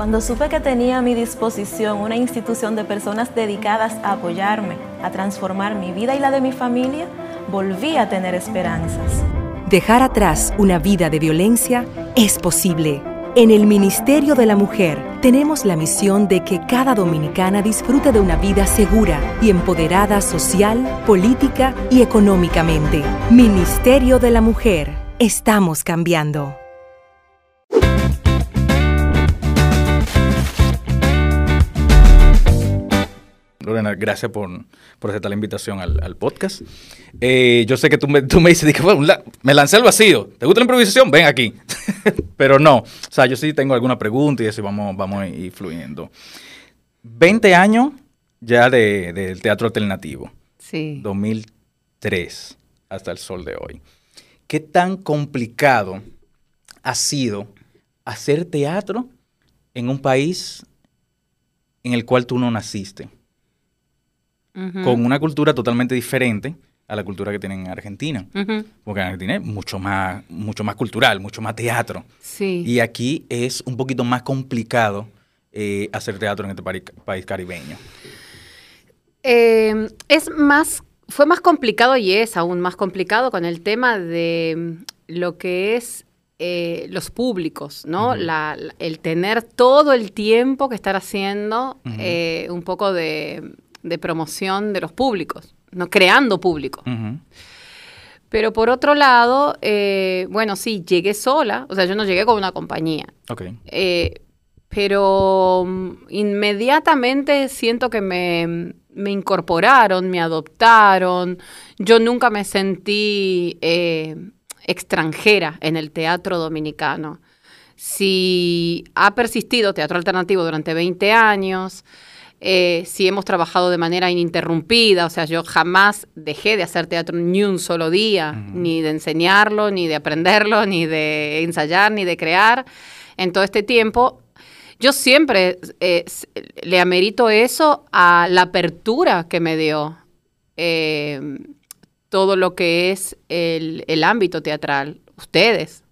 Cuando supe que tenía a mi disposición una institución de personas dedicadas a apoyarme, a transformar mi vida y la de mi familia, volví a tener esperanzas. Dejar atrás una vida de violencia es posible. En el Ministerio de la Mujer tenemos la misión de que cada dominicana disfrute de una vida segura y empoderada social, política y económicamente. Ministerio de la Mujer. Estamos cambiando. Lorena, gracias por, por aceptar la invitación al, podcast. Eh, yo sé que tú me, tú me dices, me lancé al vacío. ¿Te gusta la improvisación? Ven aquí. Pero no. O sea, yo sí tengo alguna pregunta y así vamos, vamos a ir fluyendo. 20 años ya del de, teatro alternativo. Sí. 2003 hasta el sol de hoy. ¿Qué tan complicado ha sido hacer teatro en un país en el cual tú no naciste? Con una cultura totalmente diferente a la cultura que tienen en Argentina. Porque en Argentina es mucho más, mucho más cultural, mucho más teatro. Sí. Y aquí es un poquito más complicado eh, hacer teatro en este país, caribeño. Eh, es más, fue más complicado y es aún más complicado con el tema de lo que es eh, los públicos, ¿no? el tener todo el tiempo que estar haciendo un poco de de promoción de los públicos, no creando público. Pero por otro lado, eh, bueno, sí, llegué sola, o sea, yo no llegué con una compañía. Eh, pero mm, inmediatamente siento que me, incorporaron, me adoptaron. Yo nunca me sentí eh, extranjera en el teatro dominicano. Si ha persistido teatro alternativo durante 20 años, eh, si hemos trabajado de manera ininterrumpida, o sea, yo jamás dejé de hacer teatro ni un solo día, ni de enseñarlo, ni de aprenderlo, ni de ensayar, ni de crear. En todo este tiempo, yo siempre eh, le amerito eso a la apertura que me dio eh, todo lo que es el, el ámbito teatral. Ustedes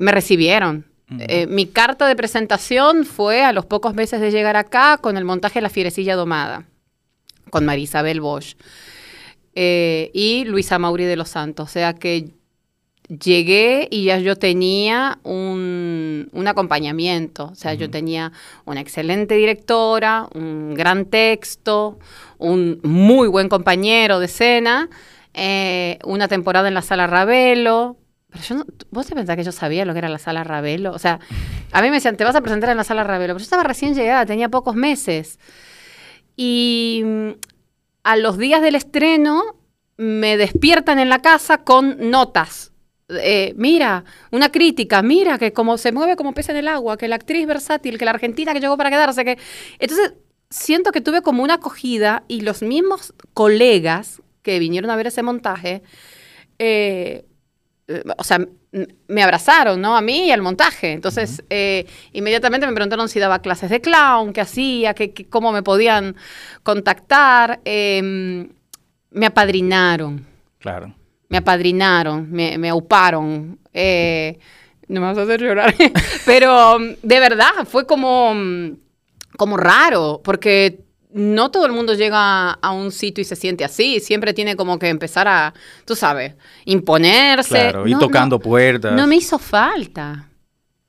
me recibieron, eh, mi carta de presentación fue a los pocos meses de llegar acá con el montaje de La Fierecilla Domada, con Marisabel Bosch eh, y Luisa Mauri de los Santos. O sea que llegué y ya yo tenía un, acompañamiento. O sea, yo tenía una excelente directora, un gran texto, un muy buen compañero de escena, eh, una temporada en la sala Ravelo, pero yo no, vos te pensás que yo sabía lo que era la sala Ravelo. O sea, a mí me decían, te vas a presentar en la sala Ravelo. Pero yo estaba recién llegada, tenía pocos meses. Y mm, a los días del estreno me despiertan en la casa con notas. Eh, mira, una crítica, mira que como se mueve como pez en el agua, que la actriz versátil, que la argentina que llegó para quedarse, que... Entonces, siento que tuve como una acogida y los mismos colegas que vinieron a ver ese montaje, eh, o sea, me abrazaron, ¿no? A mí y al montaje. Entonces, eh, inmediatamente me preguntaron si daba clases de clown, qué hacía, qué, cómo me podían contactar. Em, me apadrinaron. Claro. Me apadrinaron, me, me auparon. Eh, no me vas a hacer llorar. Pero de verdad, fue como, como raro, porque no todo el mundo llega a un sitio y se siente así. Siempre tiene como que empezar a, tú sabes, imponerse. Claro, y tocando puertas. No me hizo falta.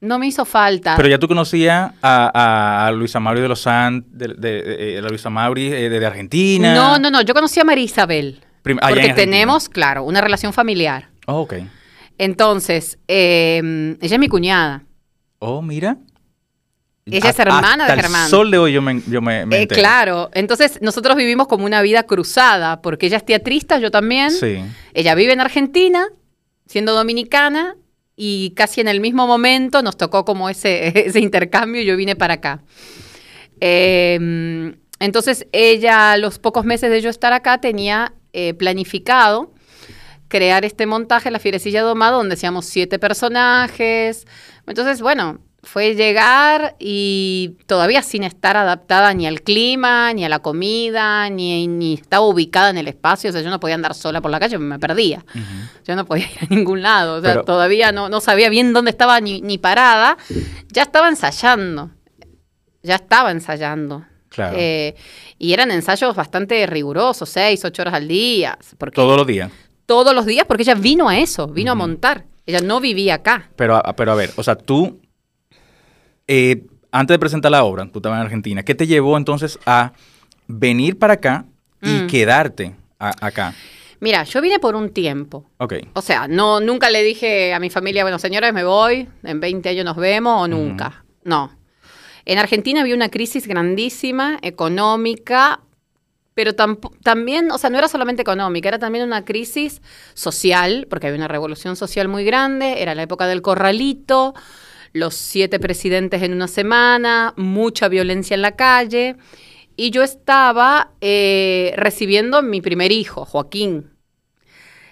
No me hizo falta. Pero ya tú conocías a, Luisa Mauri de los Santos, de, eh, Luisa Mauri eh, de, Argentina. No, no, no. Yo conocí a María Isabel. porque tenemos, claro, una relación familiar. Oh, ok. Entonces, eh, ella es mi cuñada. Oh, mira. Ella es hermana de Germán. El sol de hoy yo me, yo me, eh, Claro, entonces nosotros vivimos como una vida cruzada, porque ella es teatrista, yo también. Sí. Ella vive en Argentina, siendo dominicana, y casi en el mismo momento nos tocó como ese, ese intercambio y yo vine para acá. Em, entonces ella, a los pocos meses de yo estar acá, tenía eh, planificado crear este montaje, La Fierecilla Domada, donde hacíamos siete personajes. Entonces, bueno, fue llegar y todavía sin estar adaptada ni al clima, ni a la comida, ni, ni estaba ubicada en el espacio. O sea, yo no podía andar sola por la calle, me perdía. Yo no podía ir a ningún lado. O sea, todavía no, no sabía bien dónde estaba ni, ni, parada. Ya estaba ensayando. ya estaba ensayando. Claro. Eh, y eran ensayos bastante rigurosos, seis, ocho horas al día. Porque Todos los días. todos los días, porque ella vino a eso, vino a montar. Ella no vivía acá. Pero, pero a ver, o sea, tú, eh, antes de presentar la obra, tú estabas en Argentina, ¿qué te llevó entonces a venir para acá y Mm. quedarte a- acá? Mira, yo vine por un tiempo. Ok. O sea, no, nunca le dije a mi familia, bueno, señores, me voy, en 20 años nos vemos o nunca. No. En Argentina había una crisis grandísima, económica, pero también, o sea, no era solamente económica, era también una crisis social, porque había una revolución social muy grande, era la época del corralito, los siete presidentes en una semana, mucha violencia en la calle, y yo estaba eh, recibiendo mi primer hijo, Joaquín.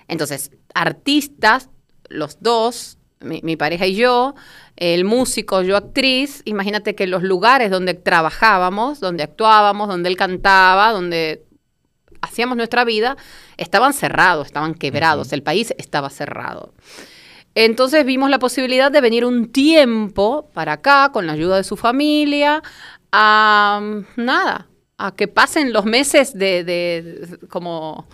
Entonces, artistas, los dos, mi, mi pareja y yo, el músico, yo actriz, imagínate que los lugares donde trabajábamos, donde actuábamos, donde él cantaba, donde hacíamos nuestra vida, estaban cerrados, estaban quebrados, el país estaba cerrado. Entonces vimos la posibilidad de venir un tiempo para acá con la ayuda de su familia a nada, a que pasen los meses de, como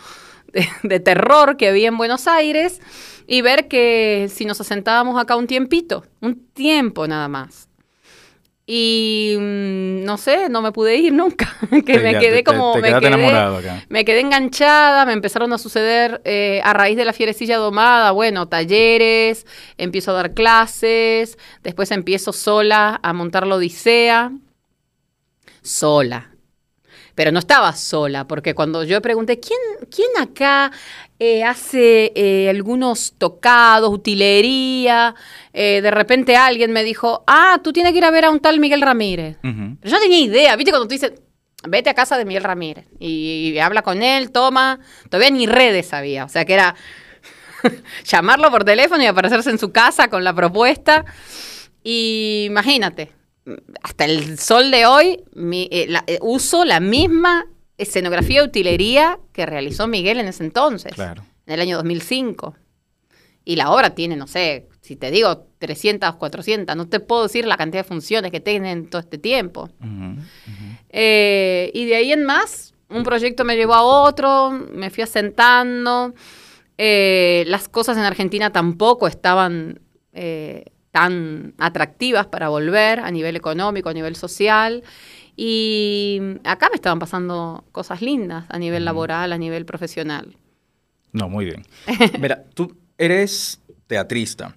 de terror que había en Buenos Aires y ver que si nos asentábamos acá un tiempito, un tiempo nada más. Y mm, no sé, no me pude ir nunca, que me quedé te- como... te me quedé- enamorado acá. me quedé enganchada, me empezaron a suceder eh, a raíz de la fierecilla domada, bueno, talleres, empiezo a dar clases, después empiezo sola a montar la Odisea, sola. Pero no estaba sola, porque cuando yo pregunté, ¿quién, quién acá eh, hace eh, algunos tocados, utilería? Eh, de repente alguien me dijo, ah, tú tienes que ir a ver a un tal Miguel Ramírez. Pero yo no tenía idea, ¿viste? Cuando tú dices, vete a casa de Miguel Ramírez y, y habla con él, toma. Todavía ni redes sabía. O sea que era llamarlo por teléfono y aparecerse en su casa con la propuesta. Y imagínate, hasta el sol de hoy mi- eh, la- eh, uso la misma escenografía de utilería que realizó Miguel en ese entonces, Claro. en el año 2005. Y la obra tiene, no sé, si te digo 300, 400, no te puedo decir la cantidad de funciones que tienen todo este tiempo. Eh, y de ahí en más, un proyecto me llevó a otro, me fui asentando. Las cosas en Argentina tampoco estaban eh, tan atractivas para volver a nivel económico, a nivel social. Y acá me estaban pasando cosas lindas a nivel laboral, a nivel profesional. No, muy bien. Mira, tú eres teatrista,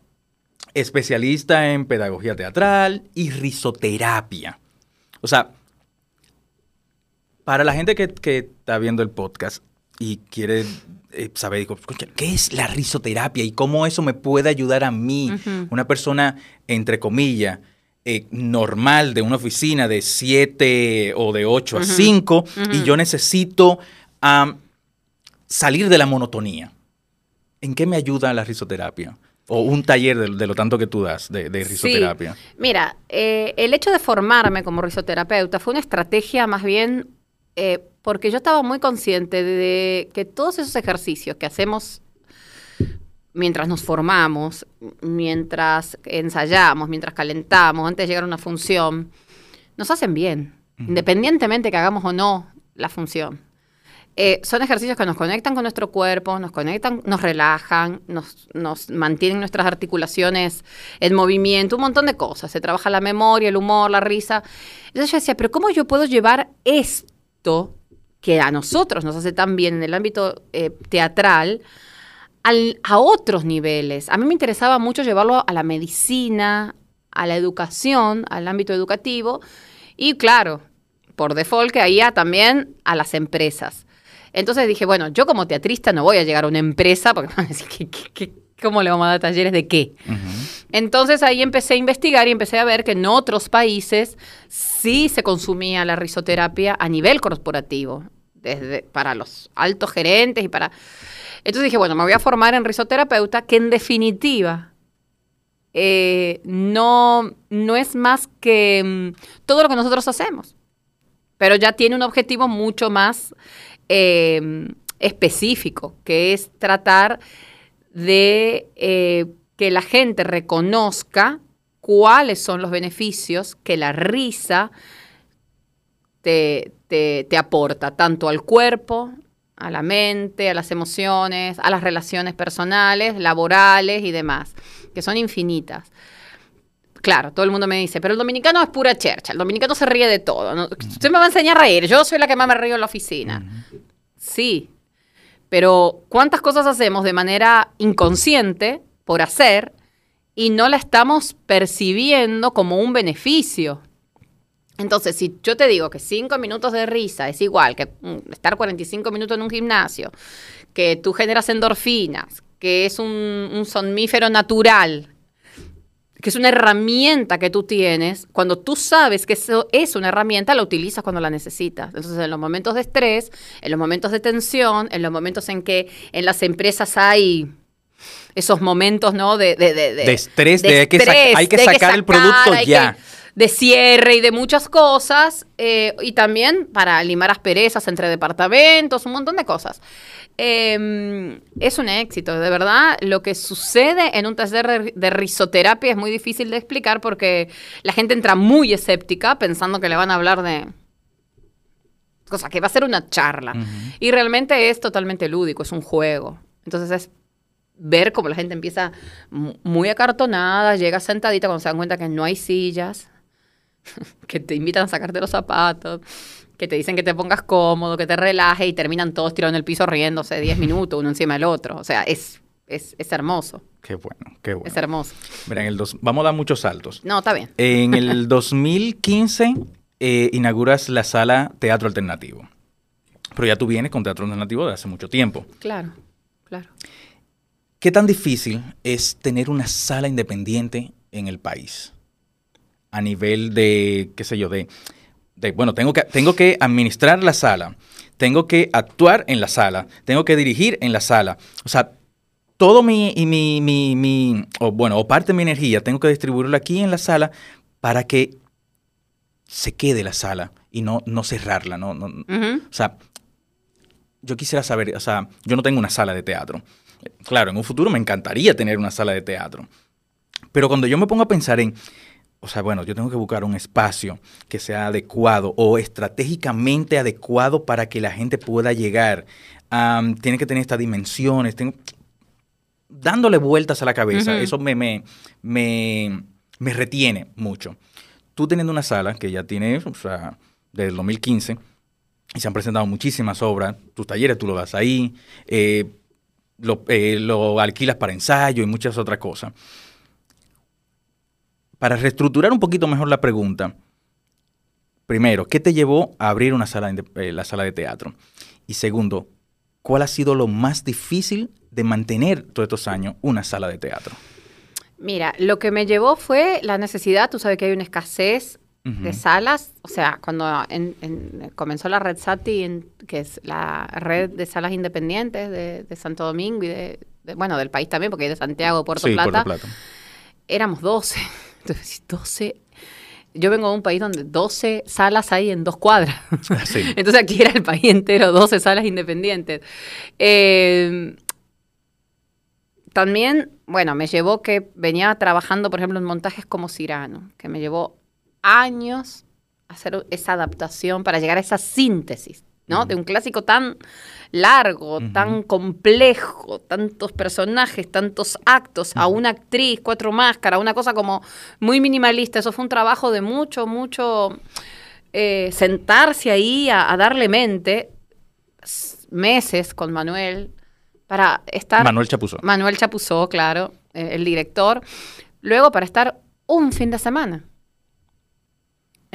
especialista en pedagogía teatral y risoterapia. O sea, para la gente que, que está viendo el podcast y quiere eh, saber, digo, "Concha, ¿qué es la risoterapia y cómo eso me puede ayudar a mí, una persona, entre comillas, eh, normal de una oficina de 7 o de 8 a Ujú. 5 y yo necesito salir de la monotonía. ¿En qué me ayuda la risoterapia? O un taller de, de lo tanto que tú das de, de risoterapia. Sí. Mira, eh, el hecho de formarme como risoterapeuta fue una estrategia más bien eh, porque yo estaba muy consciente de que todos esos ejercicios que hacemos mientras nos formamos, mientras ensayamos, mientras calentamos, antes de llegar a una función, nos hacen bien, independientemente que hagamos o no la función. Eh, son ejercicios que nos conectan con nuestro cuerpo, nos conectan, nos relajan, nos, nos mantienen nuestras articulaciones en movimiento, un montón de cosas. Se trabaja la memoria, el humor, la risa. Entonces yo decía, pero ¿cómo yo puedo llevar esto que a nosotros nos hace tan bien en el ámbito eh, teatral al- a otros niveles? A mí me interesaba mucho llevarlo a la medicina, a la educación, al ámbito educativo y claro, por default que ahí también a las empresas. Entonces dije, bueno, yo como teatrista no voy a llegar a una empresa porque me van a decir, ¿qué- qué- qué- ¿cómo le vamos a dar talleres de qué? Entonces ahí empecé a investigar y empecé a ver que en otros países sí se consumía la risoterapia a nivel corporativo, desde para los altos gerentes y para... Entonces dije, bueno, me voy a formar en risoterapeuta, que en definitiva eh, no, no es más que mm, todo lo que nosotros hacemos, pero ya tiene un objetivo mucho más eh, específico, que es tratar de eh, que la gente reconozca cuáles son los beneficios que la risa te, te, te aporta tanto al cuerpo, a la mente, a las emociones, a las relaciones personales, laborales y demás, que son infinitas. Claro, todo el mundo me dice, pero el dominicano es pura chercha, el dominicano se ríe de todo. ¿no? Usted me va a enseñar a reír, yo soy la que más me río en la oficina. Sí, pero ¿cuántas cosas hacemos de manera inconsciente, por hacer, y no la estamos percibiendo como un beneficio? Entonces, si yo te digo que cinco minutos de risa es igual que mm, estar 45 minutos en un gimnasio, que tú generas endorfinas, que es un, un somnífero natural, que es una herramienta que tú tienes, cuando tú sabes que eso es una herramienta, la utilizas cuando la necesitas. Entonces, en los momentos de estrés, en los momentos de tensión, en los momentos en que en las empresas hay esos momentos, ¿no? De, de, de, De estrés, de hay que hay que sacar el producto ya. que- de cierre y de muchas cosas, eh, y también para limar asperezas entre departamentos, un montón de cosas. Eh, es un éxito, de verdad. Lo que sucede en un taller de, risoterapia es muy difícil de explicar porque la gente entra muy escéptica pensando que le van a hablar de... O sea, que va a ser una charla. Y realmente es totalmente lúdico, es un juego. Entonces es ver cómo la gente empieza mu- muy acartonada, llega sentadita cuando se dan cuenta que no hay sillas, que te invitan a sacarte los zapatos, que te dicen que te pongas cómodo, que te relajes y terminan todos tirados en el piso riéndose 10 minutos uno encima del otro. O sea, es, es, es hermoso, Qué bueno, qué bueno. es hermoso. Mira, en el dos- vamos a dar muchos saltos. No, está bien. En el 2015 eh, inauguras la sala Teatro Alternativo. Pero ya tú vienes con Teatro Alternativo de hace mucho tiempo. Claro, claro. ¿Qué tan difícil es tener una sala independiente en el país? A nivel de, qué sé yo, de, de, bueno, tengo que, tengo que administrar la sala, tengo que actuar en la sala, tengo que dirigir en la sala. O sea, todo mi, y mi, mi, mi- o bueno, o parte de mi energía, tengo que distribuirlo aquí en la sala para que se quede la sala y no, no cerrarla, no, o sea, yo quisiera saber, o sea, yo no tengo una sala de teatro. Claro, en un futuro me encantaría tener una sala de teatro. Pero cuando yo me pongo a pensar en, o sea, bueno, yo tengo que buscar un espacio que sea adecuado o estratégicamente adecuado para que la gente pueda llegar. Am, tiene que tener estas dimensiones. tengo- dándole vueltas a la cabeza, eso me, me, me, me retiene mucho. Tú teniendo una sala que ya tiene, o sea, desde el 2015, y se han presentado muchísimas obras, tus talleres tú lo das ahí, eh, lo, eh, lo alquilas para ensayo y muchas otras cosas. Para reestructurar un poquito mejor la pregunta, primero, ¿qué te llevó a abrir una sala de, eh, la sala de teatro? Y segundo, ¿cuál ha sido lo más difícil de mantener todos estos años una sala de teatro? Mira, lo que me llevó fue la necesidad, tú sabes que hay una escasez De salas, o sea, cuando en- en- comenzó la red SATI, en- que es la red de salas independientes de, de Santo Domingo y de, de- bueno, del país también, porque hay de Santiago, Puerto sí, Plata, Puerto Plata. éramos 12. Entonces, 12. Yo vengo de un país donde 12 salas hay en dos cuadras. Sí. Entonces aquí era el país entero, 12 salas independientes. Eh, también, bueno, me llevó que venía trabajando, por ejemplo, en montajes como Cirano, que me llevó años hacer esa adaptación para llegar a esa síntesis, ¿no? De un clásico tan largo, tan complejo, tantos personajes, tantos actos, a una actriz, cuatro máscaras, una cosa como muy minimalista. Eso fue un trabajo de mucho, mucho eh, sentarse ahí a, a darle mente meses con Manuel para estar Manuel Chapuzó. Manuel Chapuzó, claro, eh, el director. Luego para estar un fin de semana.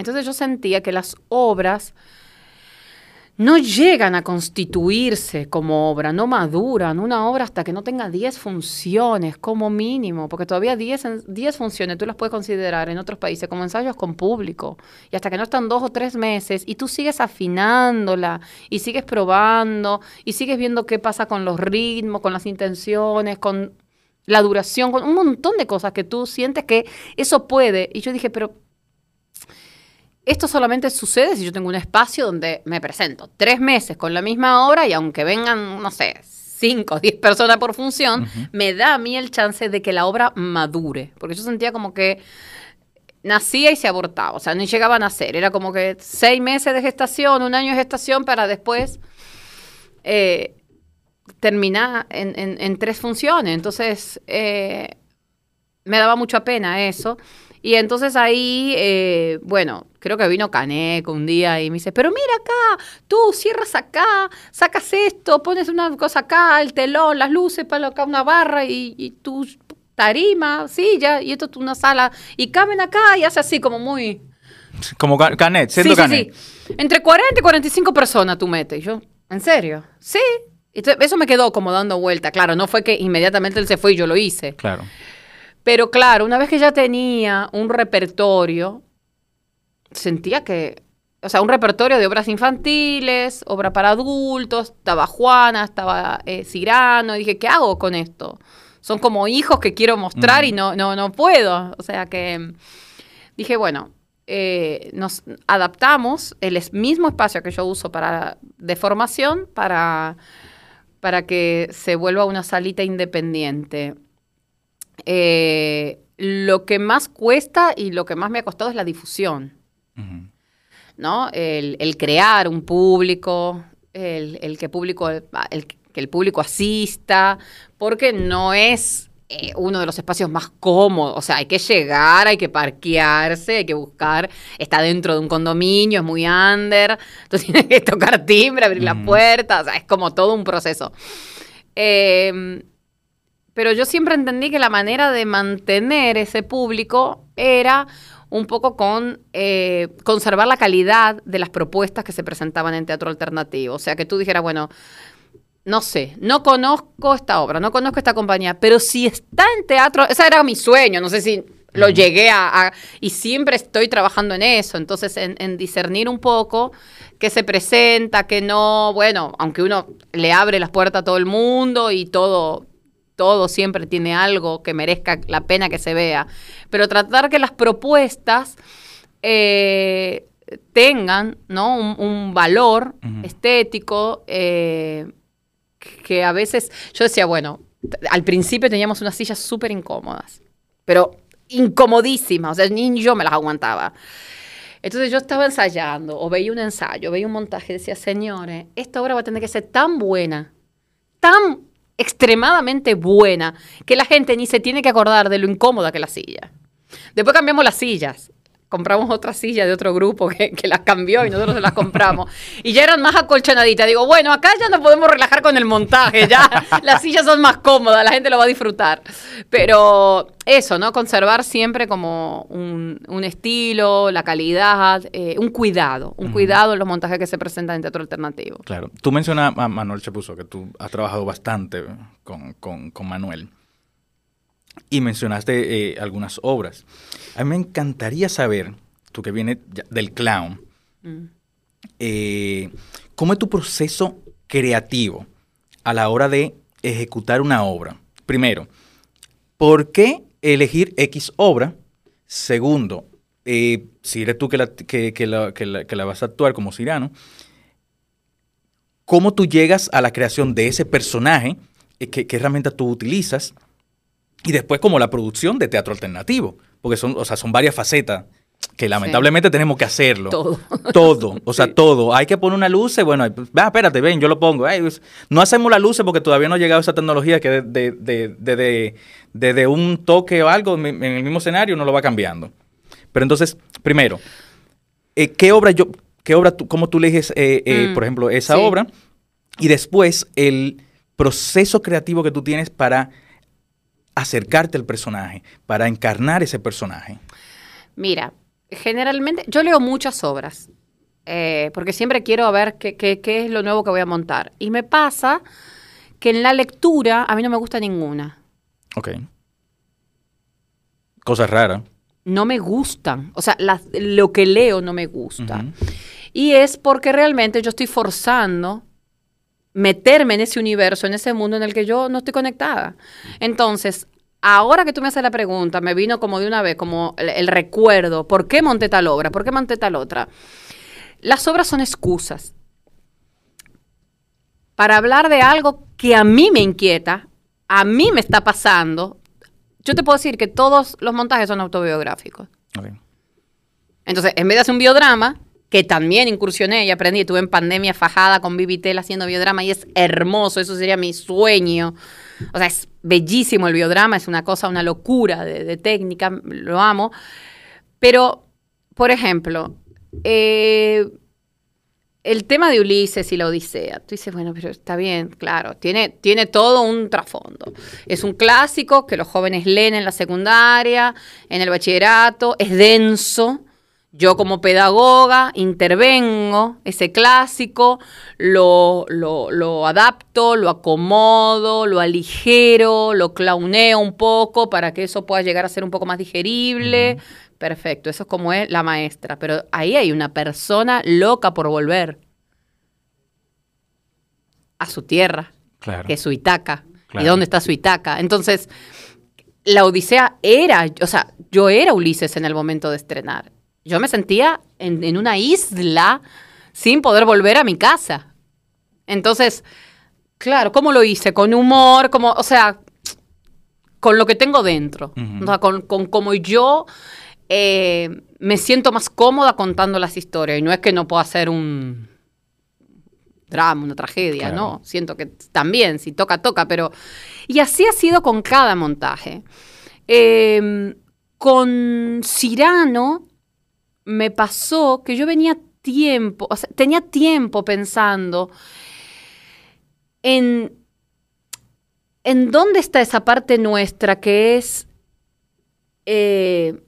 Entonces yo sentía que las obras no llegan a constituirse como obra, no maduran. Una obra hasta que no tenga 10 funciones como mínimo, porque todavía 10, en- 10 funciones tú las puedes considerar en otros países como ensayos con público. Y hasta que no están dos o tres meses y tú sigues afinándola y sigues probando y sigues viendo qué pasa con los ritmos, con las intenciones, con la duración, con un montón de cosas que tú sientes que eso puede. Y yo dije, pero esto solamente sucede si yo tengo un espacio donde me presento tres meses con la misma obra y aunque vengan, no sé, cinco o diez personas por función, me da a mí el chance de que la obra madure. Porque yo sentía como que nacía y se abortaba, o sea, ni llegaba a nacer. Era como que seis meses de gestación, un año de gestación para después eh, terminar en, en- en tres funciones. Entonces, eh, me daba mucha pena eso. Y entonces ahí, eh, bueno, creo que vino Caneco un día y me dice, pero mira acá, tú cierras acá, sacas esto, pones una cosa acá, el telón, las luces, para acá una barra y, y tu tarima, silla, y esto es una sala, y caben acá y hace así como muy... Como ca- Canet, siendo sí, sí, Canet. sí. Entre 40 y 45 personas tú metes. Y yo, ¿en serio? Sí. Entonces, eso me quedó como dando vuelta. Claro, no fue que inmediatamente él se fue y yo lo hice. Claro. Pero claro, una vez que ya tenía un repertorio, sentía que, o sea, un repertorio de obras infantiles, obra para adultos, estaba Juana, estaba eh, Cirano, y dije, ¿qué hago con esto? Son como hijos que quiero mostrar y no, no, no puedo. O sea que mm, dije, bueno, eh, nos adaptamos el mismo espacio que yo uso para de formación para, para que se vuelva una salita independiente. Eh, lo que más cuesta y lo que más me ha costado es la difusión. ¿no? El, el crear un público, el, el que público, el, que el público asista, porque no es eh, uno de los espacios más cómodos. O sea, hay que llegar, hay que parquearse, hay que buscar. Está dentro de un condominio, es muy under. Entonces tienes que tocar timbre, abrir la Ujú. puerta. O sea, es como todo un proceso. Eh, pero yo siempre entendí que la manera de mantener ese público era un poco con eh, conservar la calidad de las propuestas que se presentaban en teatro alternativo. O sea, que tú dijeras, bueno, no sé, no conozco esta obra, no conozco esta compañía, pero si está en teatro, ese era mi sueño, no sé si lo llegué a, a- y siempre estoy trabajando en eso, entonces en, en discernir un poco qué se presenta, qué no, bueno, aunque uno le abre las puertas a todo el mundo y todo, todo siempre tiene algo que merezca la pena que se vea, pero tratar que las propuestas eh, tengan ¿no? un, un valor estético eh, que a veces yo decía, bueno, al principio teníamos unas sillas súper incómodas, pero incomodísimas, o sea, ni yo me las aguantaba. Entonces yo estaba ensayando, o veía un ensayo, veía un montaje, decía, señores, esta obra va a tener que ser tan buena, tan extremadamente buena, que la gente ni se tiene que acordar de lo incómoda que es la silla. Después cambiamos las sillas. Compramos otra silla de otro grupo que, que las cambió y nosotros se las compramos. Y ya eran más acolchonaditas. Digo, bueno, acá ya nos podemos relajar con el montaje. Ya las sillas son más cómodas, la gente lo va a disfrutar. Pero eso, ¿no? Conservar siempre como un, un estilo, la calidad, eh, un cuidado. Un cuidado en los montajes que se presentan en teatro alternativo. Claro. Tú mencionas a Manuel Chapuzo, que tú has trabajado bastante con, con- con Manuel. Y mencionaste eh, algunas obras. A mí me encantaría saber, tú que vienes del clown, Mm. eh, ¿cómo es tu proceso creativo a la hora de ejecutar una obra? Primero, ¿por qué elegir X obra? Segundo, eh, si eres tú que la, que, que la- que la- que la vas a actuar como Cirano, ¿cómo tú llegas a la creación de ese personaje? Eh, ¿Qué, qué herramientas tú utilizas? Y después como la producción de teatro alternativo, porque son, o sea, son varias facetas que lamentablemente tenemos que hacerlo. Todo. Todo, o sea, Sí. todo. Hay que poner una luz, bueno, va, espérate, ven, yo lo pongo. Ay, pues, no hacemos la luz porque todavía no ha llegado esa tecnología que desde de, de, de- de- un toque o algo en en el mismo escenario no lo va cambiando. Pero entonces, primero, eh, ¿qué obra yo, qué obra tú, cómo tú eliges, eh, eh, Mm, por ejemplo, esa sí. obra? Y después, el proceso creativo que tú tienes para acercarte al personaje, para encarnar ese personaje. Mira, generalmente yo leo muchas obras, eh, porque siempre quiero ver qué, qué- qué es lo nuevo que voy a montar. Y me pasa que en la lectura a mí no me gusta ninguna. Ok. Cosa rara. No me gustan. O sea, las- lo que leo no me gusta. Y es porque realmente yo estoy forzando meterme en ese universo, en ese mundo en el que yo no estoy conectada. Entonces, ahora que tú me haces la pregunta, me vino como de una vez, como el, el recuerdo, ¿por qué monté tal obra? ¿Por qué monté tal otra? Las obras son excusas para hablar de algo que a mí me inquieta, a mí me está pasando. Yo te puedo decir que todos los montajes son autobiográficos. Entonces, en vez de hacer un biodrama, que también incursioné y aprendí, estuve en pandemia fajada con Vivitel haciendo biodrama y es hermoso, eso sería mi sueño. O sea, es bellísimo el biodrama, es una cosa, una locura de, técnica, lo amo. Pero, por ejemplo, eh, el tema de Ulises y la Odisea, tú dices, bueno, pero está bien, claro, tiene, tiene todo un trasfondo. Es un clásico que los jóvenes leen en la secundaria, en el bachillerato, es denso. Yo como pedagoga intervengo ese clásico, lo, lo, adapto, lo acomodo, lo aligero, lo clauneo un poco para que eso pueda llegar a ser un poco más digerible, Perfecto, eso es como es la maestra, pero ahí hay una persona loca por volver a su tierra, que es su Itaca. ¿Y dónde está su Itaca? Entonces, la Odisea era, o sea, yo era Ulises en el momento de estrenar. Yo me sentía en, en una isla sin poder volver a mi casa. Entonces, claro, ¿cómo lo hice? Con humor, como, o sea, con lo que tengo dentro. O sea, con, con como yo eh, me siento más cómoda contando las historias. Y no es que no pueda hacer un drama, una tragedia, ¿no? Siento que también, si toca, toca, pero... Y así ha sido con cada montaje. Em, con Cirano me pasó que yo venía tiempo, o sea, tenía tiempo pensando en, en dónde está esa parte nuestra que es... Eh,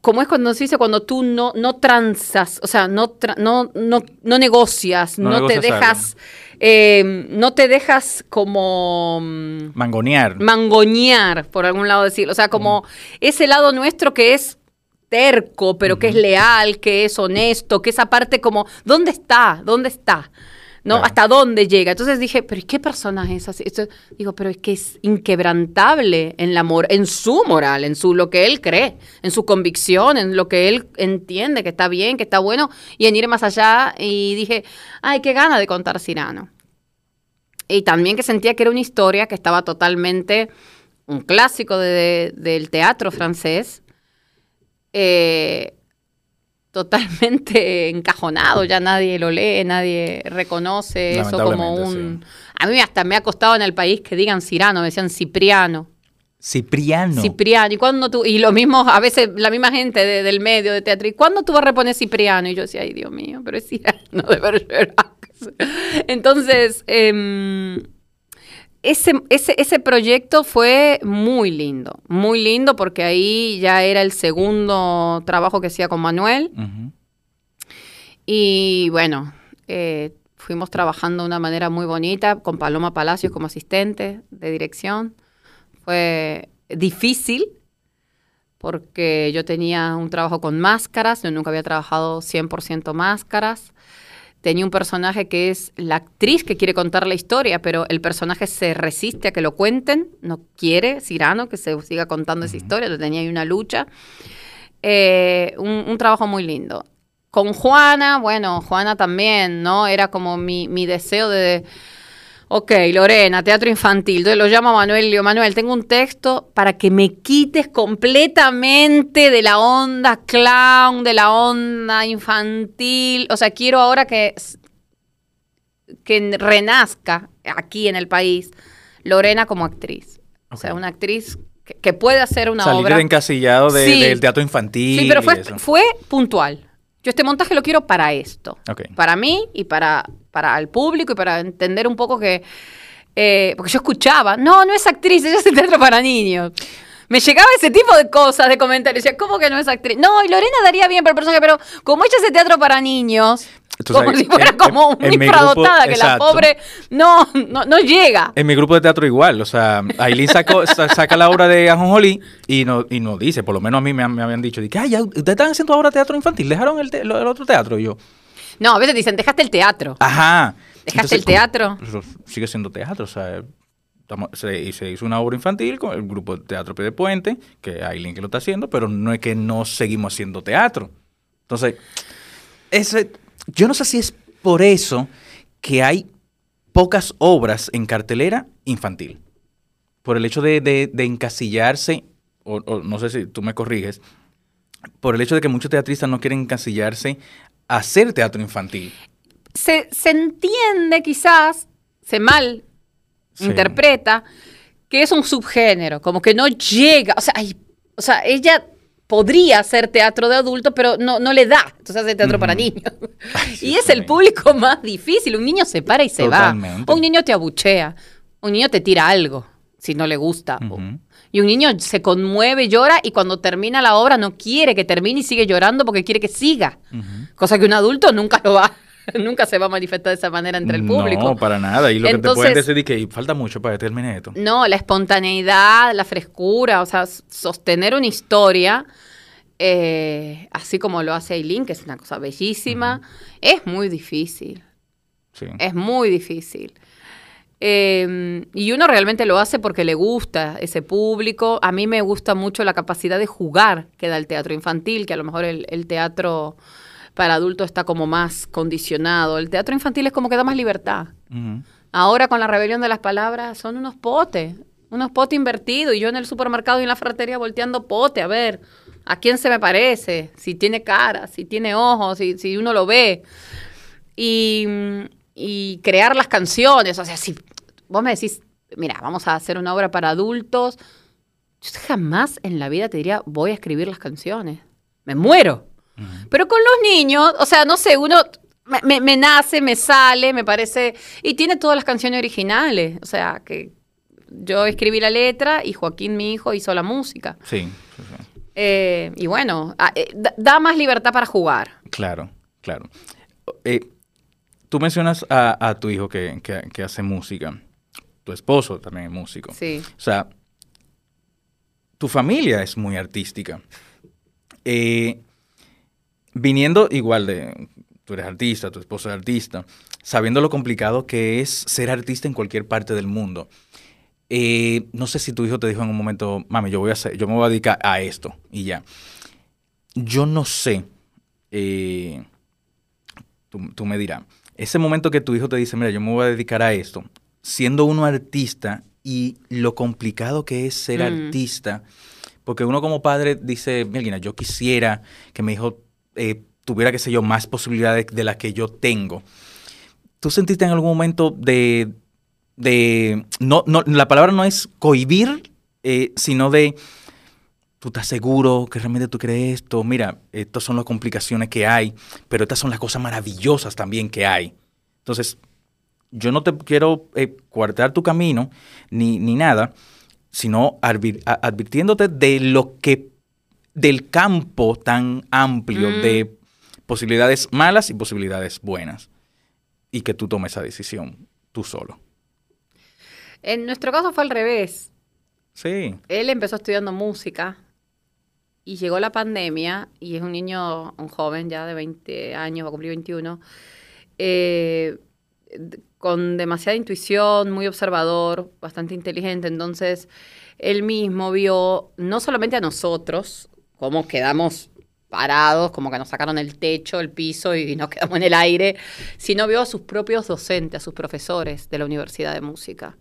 como es cuando se dice cuando tú no, no transas, o sea, no, no, no, negocias, no, te dejas, eh, no te dejas como... Mm, mangonear. Mangonear, por algún lado decirlo. O sea, como ese lado nuestro que es terco, pero que es leal, que es honesto, que esa parte como, ¿dónde está? ¿Dónde está? ¿no? ¿Hasta dónde llega? Entonces dije, pero ¿qué personaje es así? digo, pero es que es inquebrantable en, la en su moral, en su lo que él cree, en su convicción, en lo que él entiende que está bien, que está bueno, y en ir más allá. Y dije, ay, qué gana de contar Cirano. Y también que sentía que era una historia que estaba totalmente un clásico del teatro francés. Eh, totalmente encajonado, ya nadie lo lee, nadie reconoce eso como un... A mí hasta me ha costado en el país que digan Cirano, me decían Cipriano. Cipriano. Cipriano. ¿Y cuando tú? Y lo mismo, a veces la misma gente del medio de teatro. ¿Y cuándo tú vas a reponer Cipriano? Y yo decía, ay Dios mío, pero es Cirano de Bergerac. Entonces, eh, ese, ese, proyecto fue muy lindo, muy lindo porque ahí ya era el segundo trabajo que hacía con Manuel. Y bueno, eh, fuimos trabajando de una manera muy bonita con Paloma Palacios como asistente de dirección. Fue difícil porque yo tenía un trabajo con máscaras, yo nunca había trabajado 100% máscaras tenía un personaje que es la actriz que quiere contar la historia, pero el personaje se resiste a que lo cuenten, no quiere, Cirano, que se siga contando esa historia, tenía ahí una lucha. Eh, un, trabajo muy lindo. Con Juana, bueno, Juana también, ¿no? Era como mi, mi deseo de Ok, Lorena, teatro infantil. Entonces lo llamo a Manuel y digo, Manuel, tengo un texto para que me quites completamente de la onda clown, de la onda infantil. O sea, quiero ahora que, que renazca aquí en el país Lorena como actriz. O sea, una actriz que, puede hacer una Salir obra. de encasillado del teatro infantil. Sí, pero fue, fue puntual. Yo este montaje lo quiero para esto. Para mí y para, para el público y para entender un poco que... Eh, porque yo escuchaba, no, no es actriz, ella hace teatro para niños. Me llegaba ese tipo de cosas, de comentarios. Decía, ¿cómo que no es actriz? No, y Lorena daría bien para el personaje, pero como ella hace teatro para niños, como si fuera como una infradotada, que la pobre no, no, llega. En mi grupo de teatro igual, o sea, Aileen saca la obra de Ajonjolí y nos y no dice, por lo menos a mí me, habían dicho, que, ay, ya, ustedes están haciendo ahora teatro infantil, dejaron el, el otro teatro. Y yo, no, a veces dicen, dejaste el teatro. Ajá. Dejaste el teatro. sigue siendo teatro, o sea, se, se, hizo una obra infantil con el grupo de Teatro Pie de Puente, que alguien que lo está haciendo, pero no es que no seguimos haciendo teatro. Entonces, ese, yo no sé si es por eso que hay pocas obras en cartelera infantil. Por el hecho de, encasillarse, o, no sé si tú me corriges, por el hecho de que muchos teatristas no quieren encasillarse a hacer teatro infantil. Se, se entiende quizás, se mal Sí. interpreta, que es un subgénero, como que no llega, o sea, ay, o sea, ella podría hacer teatro de adulto, pero no, no le da, entonces hace teatro para niños. Ay, sí, y es el público más difícil, un niño se para y se Totalmente. va, un niño te abuchea, un niño te tira algo si no le gusta. Y un niño se conmueve, llora y cuando termina la obra no quiere que termine y sigue llorando porque quiere que siga. Cosa que un adulto nunca lo va, nunca se va a manifestar de esa manera entre el público. No, para nada. Y lo que te pueden decir es que falta mucho para que termine esto. No, la espontaneidad, la frescura, o sea, sostener una historia, eh, así como lo hace Aileen, que es una cosa bellísima, es muy difícil, Sí. es muy difícil. Eh, y uno realmente lo hace porque le gusta ese público. A mí me gusta mucho la capacidad de jugar que da el teatro infantil, que a lo mejor el, el teatro para adultos está como más condicionado. El teatro infantil es como que da más libertad. Ahora con la rebelión de las palabras son unos potes, unos potes invertidos. Y yo en el supermercado y en la ferretería volteando pote, a ver, ¿a quién se me parece? Si tiene cara, si tiene ojos, si, si uno lo ve. Y, y crear las canciones. O sea, si vos me decís, mira, vamos a hacer una obra para adultos, yo jamás en la vida te diría, voy a escribir las canciones. Me muero. Pero con los niños, o sea, no sé, uno me, me- me nace, me sale, me parece. Y tiene todas las canciones originales. O sea, que yo escribí la letra y Joaquín, mi hijo, hizo la música. Sí, sí, sí. Eh, y bueno, a- eh, da, da más libertad para jugar. Claro, claro. Eh, tú mencionas a, a tu hijo que, que- que hace música. Tu esposo también es músico. Sí. O sea, tu familia es muy artística. Eh, viniendo igual de, tú eres artista, tu esposo es artista, sabiendo lo complicado que es ser artista en cualquier parte del mundo. eh, no sé si tu hijo te dijo en un momento, mami, yo voy a hacer, yo me voy a dedicar a esto y ya. Yo no sé. eh, tú, tú me dirás. Ese momento que tu hijo te dice, mira, yo me voy a dedicar a esto, siendo uno artista y lo complicado que es ser Mm. artista, porque uno como padre dice, mira, yo quisiera que mi hijo eh, tuviera, qué sé yo, más posibilidades de las que yo tengo. ¿Tú sentiste en algún momento de, de no, no, la palabra no es cohibir, eh, sino de, tú estás seguro que realmente tú crees esto, mira, estas son las complicaciones que hay, pero estas son las cosas maravillosas también que hay. Entonces, yo no te quiero eh, tu camino ni, ni nada, sino advirtiéndote de lo que, del campo tan amplio Mm. de posibilidades malas y posibilidades buenas. Y que tú tomes esa decisión tú solo. En nuestro caso fue al revés. Sí. Él empezó estudiando música y llegó la pandemia y es un niño, un joven ya de 20 años, va a cumplir 21, eh, con demasiada intuición, muy observador, bastante inteligente. Entonces, él mismo vio no solamente a nosotros, cómo quedamos parados, como que nos sacaron el techo, el piso y nos quedamos en el aire, sino vio a sus propios docentes, a sus profesores de la Universidad de Música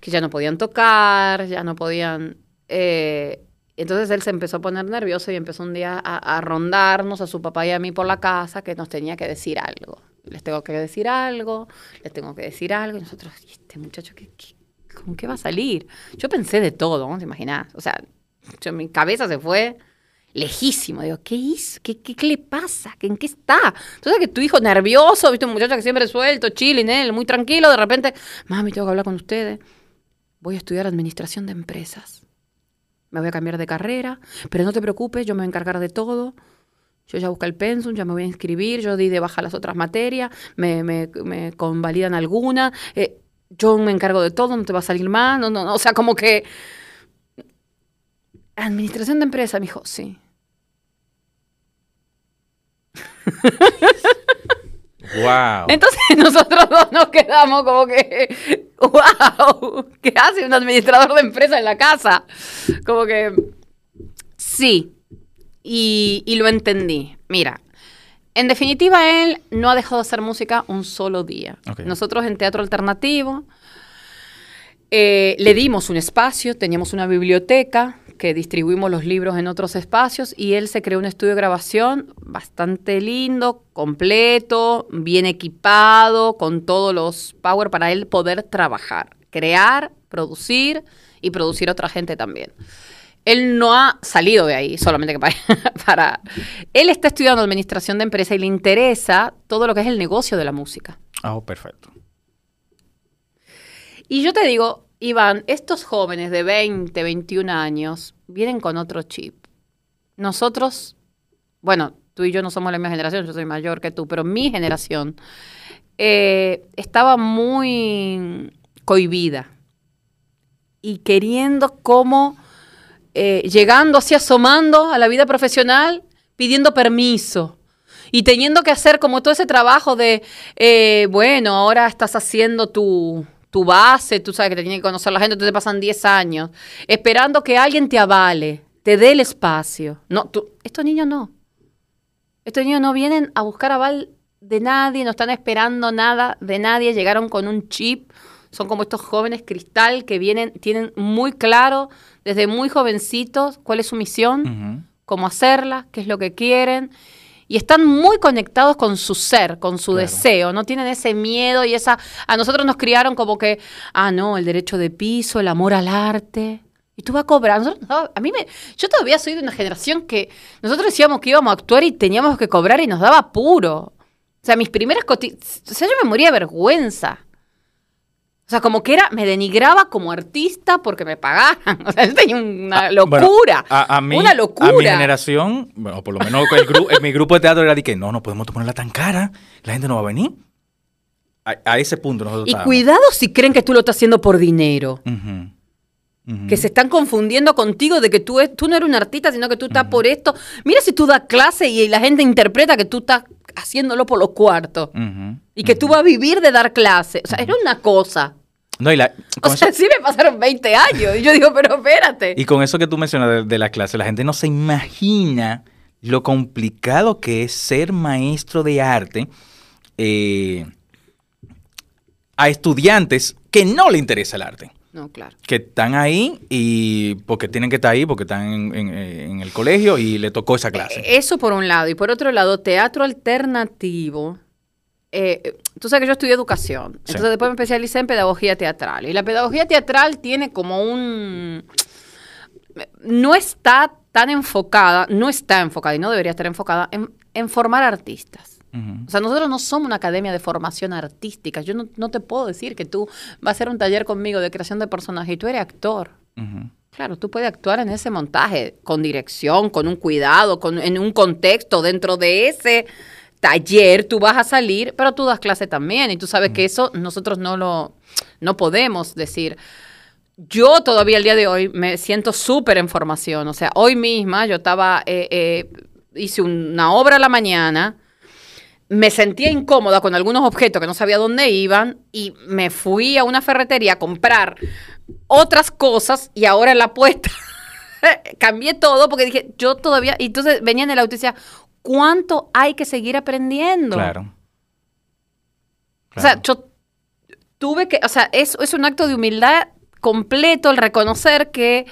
que ya no podían tocar, ya no podían... eh, entonces él se empezó a poner nervioso y empezó un día a, a rondarnos a su papá y a mí por la casa que nos tenía que decir algo. Les tengo que decir algo, les tengo que decir algo. Y nosotros, ¿y este muchacho qué, qué- con qué va a salir? Yo pensé de todo, ¿no? ¿Te imaginas? O sea, yo- mi cabeza se fue lejísimo. Digo, ¿qué hizo? ¿Qué, qué, qué le pasa? ¿En qué está? Entonces que tu hijo nervioso, viste, un muchacho que siempre suelto, chilling, él, muy tranquilo, de repente, mami, tengo que hablar con ustedes. Voy a estudiar administración de empresas. Me voy a cambiar de carrera, pero no te preocupes, yo me voy a encargar de todo. Yo ya busqué el pensum, ya me voy a inscribir, yo di de baja las otras materias, me, me, me convalidan alguna, eh, yo me encargo de todo, no te va a salir mal, no, no, no, o sea, como que... Administración de empresa, me dijo, sí. Wow. Entonces nosotros dos nos quedamos como que, wow, ¿qué hace un administrador de empresa en la casa? Como que, sí, y, y lo entendí. Mira, en definitiva él no ha dejado de hacer música un solo día. Nosotros en Teatro Alternativo eh, le dimos un espacio, teníamos una biblioteca que distribuimos los libros en otros espacios y él se creó un estudio de grabación bastante lindo, completo, bien equipado, con todos los power para él poder trabajar, crear, producir y producir a otra gente también. Él no ha salido de ahí solamente que para, para... Él está estudiando administración de empresa y le interesa todo lo que es el negocio de la música. Ah, oh, perfecto. Y yo te digo, Iván, estos jóvenes de 20, 21 años vienen con otro chip. Nosotros, bueno, tú y yo no somos la misma generación, yo soy mayor que tú, pero mi generación eh, estaba muy cohibida y queriendo como, eh, llegando así asomando a la vida profesional, pidiendo permiso y teniendo que hacer como todo ese trabajo de, eh, bueno, ahora estás haciendo tu tu base, tú sabes que te tiene que conocer la gente, entonces te pasan 10 años, esperando que alguien te avale, te dé el espacio. No, tú, estos niños no. Estos niños no vienen a buscar aval de nadie, no están esperando nada de nadie, llegaron con un chip, son como estos jóvenes cristal que vienen, tienen muy claro desde muy jovencitos cuál es su misión, cómo hacerla, qué es lo que quieren y están muy conectados con su ser, con su deseo, no tienen ese miedo y esa... A nosotros nos criaron como que, ah, no, el derecho de piso, el amor al arte. Y tú vas a cobrar. a mí me... Yo todavía soy de una generación que nosotros decíamos que íbamos a actuar y teníamos que cobrar y nos daba apuro. O sea, mis primeras. O sea, yo me moría de vergüenza. O sea, como que era, me denigraba como artista porque me pagaban. O sea, yo tenía una ah, locura. a, mí, una locura. A mi generación, bueno, por lo menos en mi grupo de teatro era de que no, no podemos ponerla tan cara, la gente no va a venir. A, ese punto nosotros Y cuidado si creen que tú lo estás haciendo por dinero. Que se están confundiendo contigo de que tú, es, tú no eres un artista, sino que tú estás por esto. Mira si tú das clase y la gente interpreta que tú estás haciéndolo por los cuartos. Y que tú vas a vivir de dar clase. O sea, era una cosa. No, o sea, sí me pasaron 20 años. Y yo digo, pero espérate. Y con eso que tú mencionas de, la clase, la gente no se imagina lo complicado que es ser maestro de arte eh, a estudiantes que no le interesa el arte. No, claro. Que están ahí y porque tienen que estar ahí, porque están en, en, el colegio y le tocó esa clase. Eh, eso por un lado. Y por otro lado, teatro alternativo eh, tú sabes que yo estudié educación, entonces después me especialicé en pedagogía teatral. Y la pedagogía teatral tiene como un... No está tan enfocada, no está enfocada y no debería estar enfocada en, formar artistas. O sea, nosotros no somos una academia de formación artística. Yo no, te puedo decir que tú vas a hacer un taller conmigo de creación de personajes y tú eres actor. Claro, tú puedes actuar en ese montaje con dirección, con un cuidado, con, en un contexto dentro de ese taller, tú vas a salir, pero tú das clase también y tú sabes que eso nosotros no lo no podemos decir. Yo todavía el día de hoy me siento súper en formación, o sea, hoy misma yo estaba, eh, eh, hice una obra a la mañana, me sentía incómoda con algunos objetos que no sabía dónde iban y me fui a una ferretería a comprar otras cosas y ahora en la apuesta cambié todo porque dije, yo todavía, y entonces venía en el auto y decía, cuánto hay que seguir aprendiendo. Claro. O sea, yo tuve que, o sea, es, es un acto de humildad completo el reconocer que,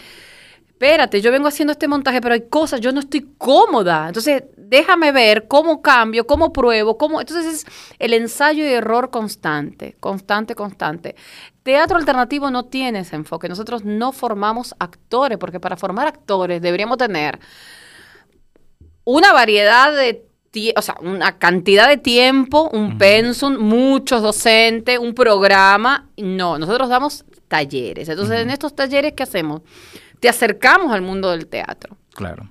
espérate, yo vengo haciendo este montaje, pero hay cosas, yo no estoy cómoda. Entonces, déjame ver cómo cambio, cómo pruebo, cómo... Entonces es el ensayo y error constante, constante, constante. Teatro alternativo no tiene ese enfoque. Nosotros no formamos actores, porque para formar actores deberíamos tener una variedad de o sea, una cantidad de tiempo, un pensum, muchos docentes, un programa. No, nosotros damos talleres. Entonces, en estos talleres, ¿qué hacemos? Te acercamos al mundo del teatro. Claro.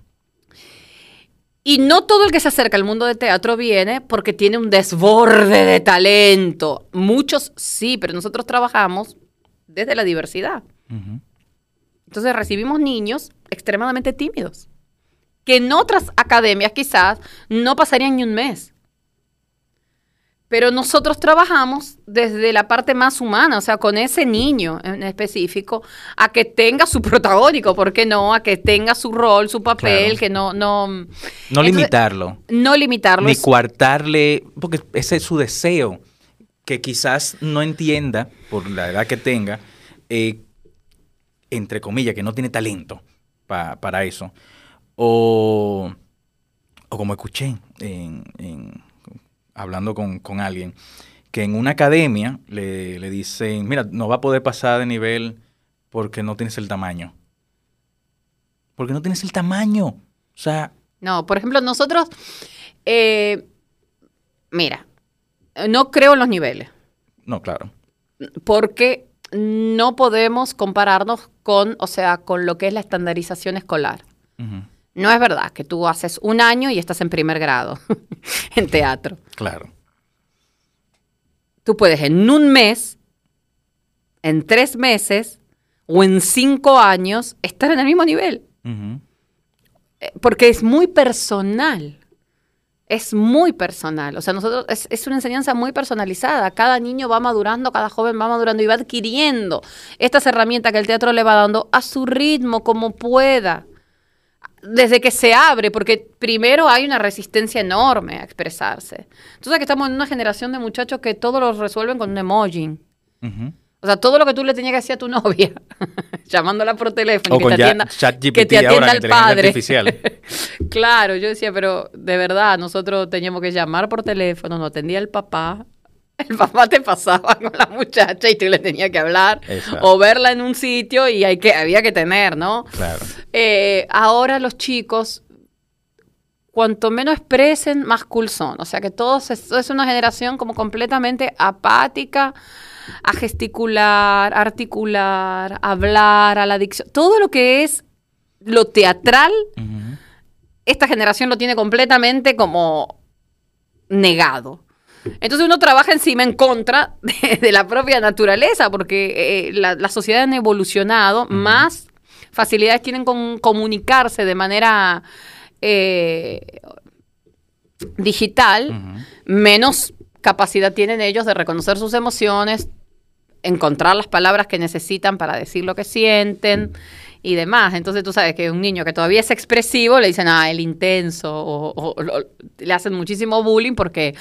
Y no todo el que se acerca al mundo del teatro viene porque tiene un desborde de talento. Muchos sí, pero nosotros trabajamos desde la diversidad. Entonces recibimos niños extremadamente tímidos que en otras academias quizás no pasarían ni un mes. Pero nosotros trabajamos desde la parte más humana, o sea, con ese niño en específico, a que tenga su protagónico, ¿por qué no? A que tenga su rol, su papel, que no... No, no limitarlo. No limitarlo. Ni coartarle, porque ese es su deseo, que quizás no entienda, por la edad que tenga, eh, entre comillas, que no tiene talento pa- para eso. O, o como escuché en- en- hablando con, con alguien, que en una academia le, le dicen, mira, no va a poder pasar de nivel porque no tienes el tamaño. Porque no tienes el tamaño. O sea, No, por ejemplo, nosotros, eh, mira, no creo en los niveles, no, claro. porque no podemos compararnos con, o sea, con lo que es la estandarización escolar. Ujú, No es verdad que tú haces un año y estás en primer grado en teatro. Claro. Tú puedes en un mes, en tres meses o en cinco años estar en el mismo nivel. Eh, Porque es muy personal. Es muy personal. O sea, nosotros es, es una enseñanza muy personalizada. Cada niño va madurando, cada joven va madurando y va adquiriendo estas herramientas que el teatro le va dando a su ritmo, como pueda. Desde que se abre, porque primero hay una resistencia enorme a expresarse. Sabes que estamos en una generación de muchachos que todo lo resuelven con un emoji. O sea, todo lo que tú le tenías que decir a tu novia, llamándola por teléfono, O que te atienda, que te inteligencia padre. claro, yo decía, pero de verdad, nosotros teníamos que llamar por teléfono, no atendía el papá. El papá te pasaba con la muchacha y tú le tenías que hablar Exacto. o verla en un sitio y hay que, había que tener, ¿no? Claro. Eh, ahora los chicos, cuanto menos expresen, más cool son. O sea que todos es, es una generación como completamente apática a gesticular, articular, hablar, a la dicción. Todo lo que es lo teatral, esta generación lo tiene completamente como negado. Entonces uno trabaja encima en contra de, de la propia naturaleza, porque eh, la, la sociedad ha evolucionado, más facilidades tienen con comunicarse de manera eh, digital, menos capacidad tienen ellos de reconocer sus emociones, encontrar las palabras que necesitan para decir lo que sienten y demás. Entonces tú sabes que un niño que todavía es expresivo le dicen, ah, el intenso, o, o- le hacen muchísimo bullying porque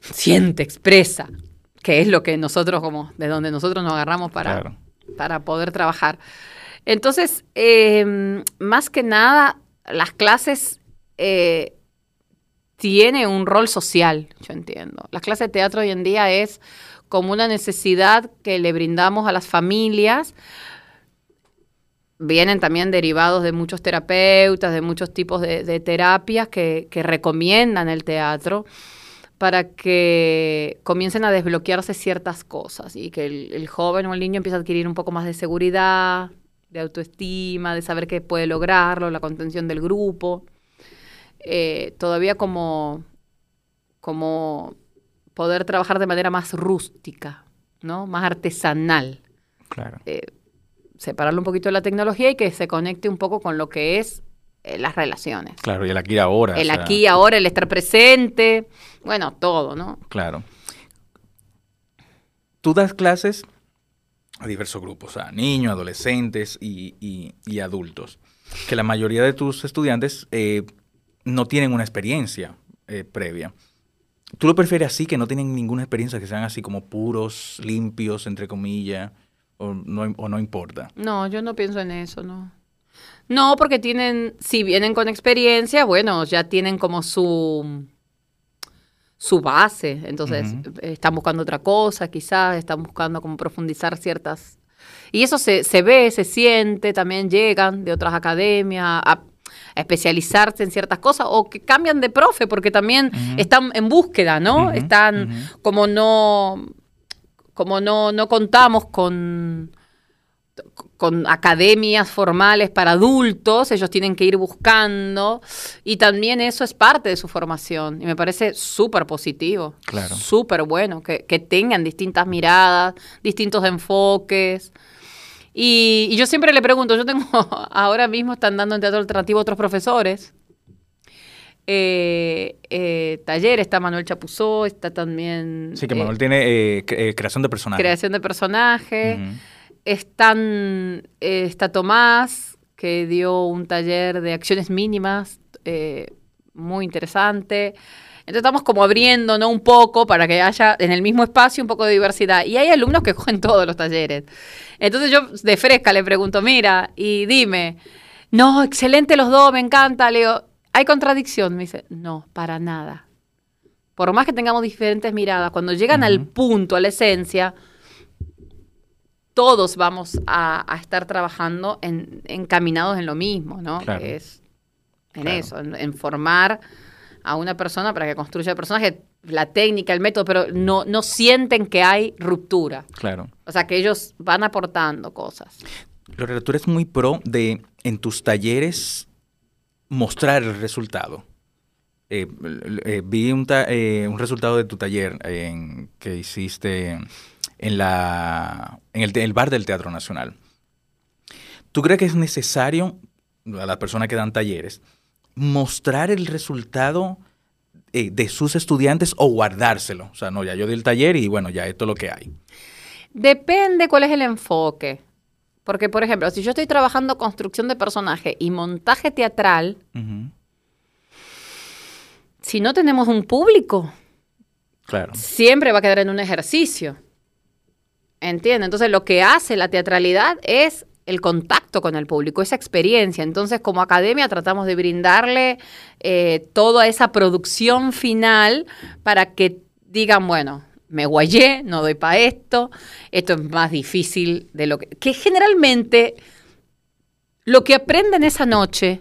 siente, expresa, que es lo que nosotros, como de donde nosotros nos agarramos para, Claro. para poder trabajar. Entonces, eh, más que nada, las clases eh, tienen un rol social, yo entiendo. Las clases de teatro hoy en día es como una necesidad que le brindamos a las familias. Vienen también derivados de muchos terapeutas, de muchos tipos de, de terapias que, que recomiendan el teatro para que comiencen a desbloquearse ciertas cosas y que el, el joven o el niño empiece a adquirir un poco más de seguridad, de autoestima, de saber que puede lograrlo, la contención del grupo. Eh, todavía como, como poder trabajar de manera más rústica, ¿no? Más artesanal. Claro. Eh, separarlo un poquito de la tecnología y que se conecte un poco con lo que es eh, las relaciones. Claro, y el aquí y ahora. El o sea, aquí, ahora, el estar presente, bueno, todo, ¿no? Claro. Tú das clases a diversos grupos, a niños, adolescentes y, y- y adultos, que la mayoría de tus estudiantes eh, no tienen una experiencia eh, previa. ¿Tú lo prefieres así, que no tienen ninguna experiencia, que sean así como puros, limpios, entre comillas, o no, o no importa? No, yo no pienso en eso, no. No, porque tienen, si vienen con experiencia, bueno, ya tienen como su su base, entonces están buscando otra cosa, quizás están buscando como profundizar ciertas y eso se, se ve, se siente, también llegan de otras academias a, a especializarse en ciertas cosas o que cambian de profe porque también están en búsqueda, ¿no? Están como no como no, no contamos con, con academias formales para adultos, ellos tienen que ir buscando y también eso es parte de su formación y me parece súper positivo, Claro. súper bueno, que, que tengan distintas miradas, distintos enfoques. Y, y yo siempre le pregunto, yo tengo, ahora mismo están dando en teatro alternativo otros profesores, eh, eh, taller, está Manuel Chapuzó, está también... Sí, que eh, Manuel tiene eh, cre- creación de personajes. creación de personajes. Ujú. Están, eh, está Tomás, que dio un taller de acciones mínimas, eh, muy interesante. Entonces estamos como abriendo ¿no? un poco para que haya en el mismo espacio un poco de diversidad. Y hay alumnos que cogen todos los talleres. Entonces yo de fresca le pregunto, mira, y dime, no, excelente los dos, me encanta. Le digo, ¿hay contradicción? Me dice, no, para nada. Por más que tengamos diferentes miradas, cuando llegan al punto, a la esencia, todos vamos a, estar trabajando en, encaminados en lo mismo, ¿no? Que es en eso, en, formar a una persona para que construya el personaje, la técnica, el método, pero no, no sienten que hay ruptura. Claro. O sea, que ellos van aportando cosas. Lorena, tú eres muy pro de en tus talleres mostrar el resultado. Eh, eh, vi un, eh, un, resultado de tu taller que hiciste en, la, en el, bar del Teatro Nacional. ¿Tú crees que es necesario, a las personas que dan talleres, mostrar el resultado de sus estudiantes o guardárselo? O sea, no, ya yo di el taller y bueno, ya esto es lo que hay. Depende cuál es el enfoque. Porque, por ejemplo, si yo estoy trabajando construcción de personaje y montaje teatral, si no tenemos un público, claro. siempre va a quedar en un ejercicio. ¿Entiendes? Entonces, lo que hace la teatralidad es el contacto con el público, esa experiencia. Entonces, como academia tratamos de brindarle eh, toda esa producción final para que digan, bueno, me guayé, no doy para esto, esto es más difícil de lo que... Que generalmente lo que aprenden esa noche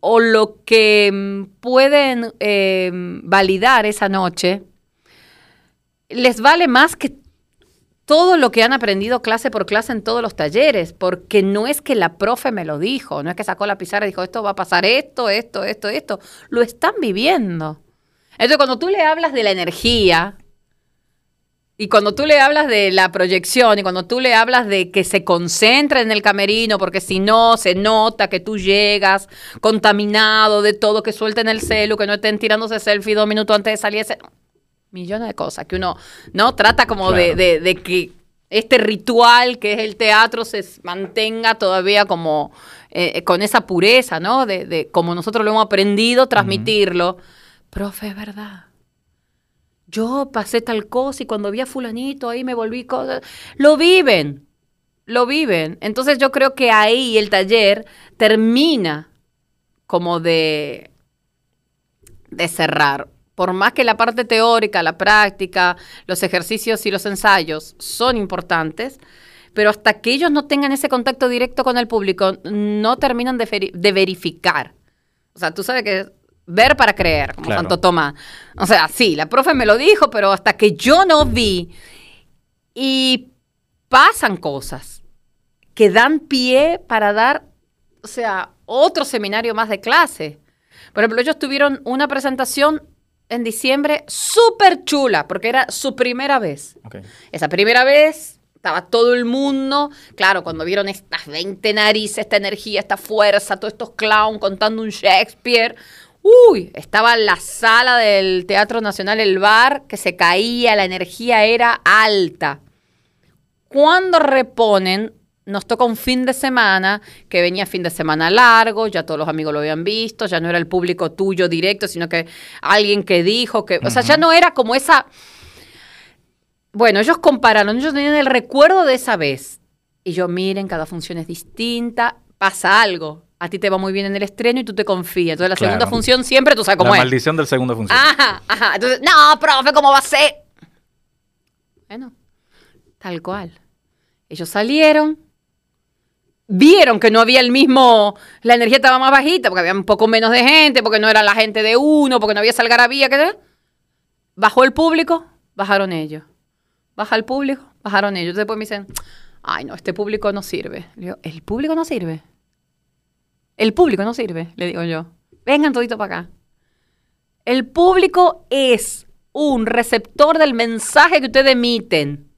o lo que mm, pueden eh, validar esa noche les vale más que todo lo que han aprendido clase por clase en todos los talleres, porque no es que la profe me lo dijo, no es que sacó la pizarra y dijo, esto va a pasar esto, esto, esto, esto, lo están viviendo. Entonces, cuando tú le hablas de la energía, y cuando tú le hablas de la proyección y cuando tú le hablas de que se concentre en el camerino, porque si no, se nota que tú llegas contaminado de todo, que suelten el celu, que no estén tirándose selfie dos minutos antes de salir. Ese... Millones de cosas que uno no trata como de, de, que este ritual que es el teatro se mantenga todavía como eh, con esa pureza, ¿no? De, de, como nosotros lo hemos aprendido, transmitirlo profe, es verdad. Yo pasé tal cosa y cuando vi a fulanito ahí me volví cosa. Lo viven, lo viven. Entonces yo creo que ahí el taller termina como de, de cerrar. Por más que la parte teórica, la práctica, los ejercicios y los ensayos son importantes, pero hasta que ellos no tengan ese contacto directo con el público, no terminan de, de verificar. O sea, tú sabes que ver para creer, como Santo Tomás. O sea, sí, la profe me lo dijo, pero hasta que yo no vi y pasan cosas que dan pie para dar, o sea, otro seminario más de clase. Por ejemplo, ellos tuvieron una presentación en diciembre súper chula, porque era su primera vez. Esa primera vez estaba todo el mundo, claro, cuando vieron estas 20 narices, esta energía, esta fuerza, todos estos clowns contando un Shakespeare, Uy, estaba la sala del Teatro Nacional, el bar, que se caía, la energía era alta. Cuando reponen, nos toca un fin de semana, que venía fin de semana largo, ya todos los amigos lo habían visto, ya no era el público tuyo directo, sino que alguien que dijo que, o sea, ya no era como esa... Bueno, ellos compararon, ellos tenían el recuerdo de esa vez. Y yo, miren, cada función es distinta, pasa algo a ti te va muy bien en el estreno y tú te confías. Entonces, la segunda función siempre tú sabes cómo es. La maldición del segunda función. Ajá, ajá. Entonces, no, profe, ¿cómo va a ser? Bueno, tal cual. Ellos salieron, vieron que no había el mismo, la energía estaba más bajita, porque había un poco menos de gente, porque no era la gente de uno, porque no había salgarabía, ¿qué? Bajó el público, bajaron ellos. Baja el público, bajaron ellos. Después me dicen, ay, no, este público no sirve. Le digo, ¿el público no sirve? El público no sirve, le digo yo. Vengan todito para acá. El público es un receptor del mensaje que ustedes emiten.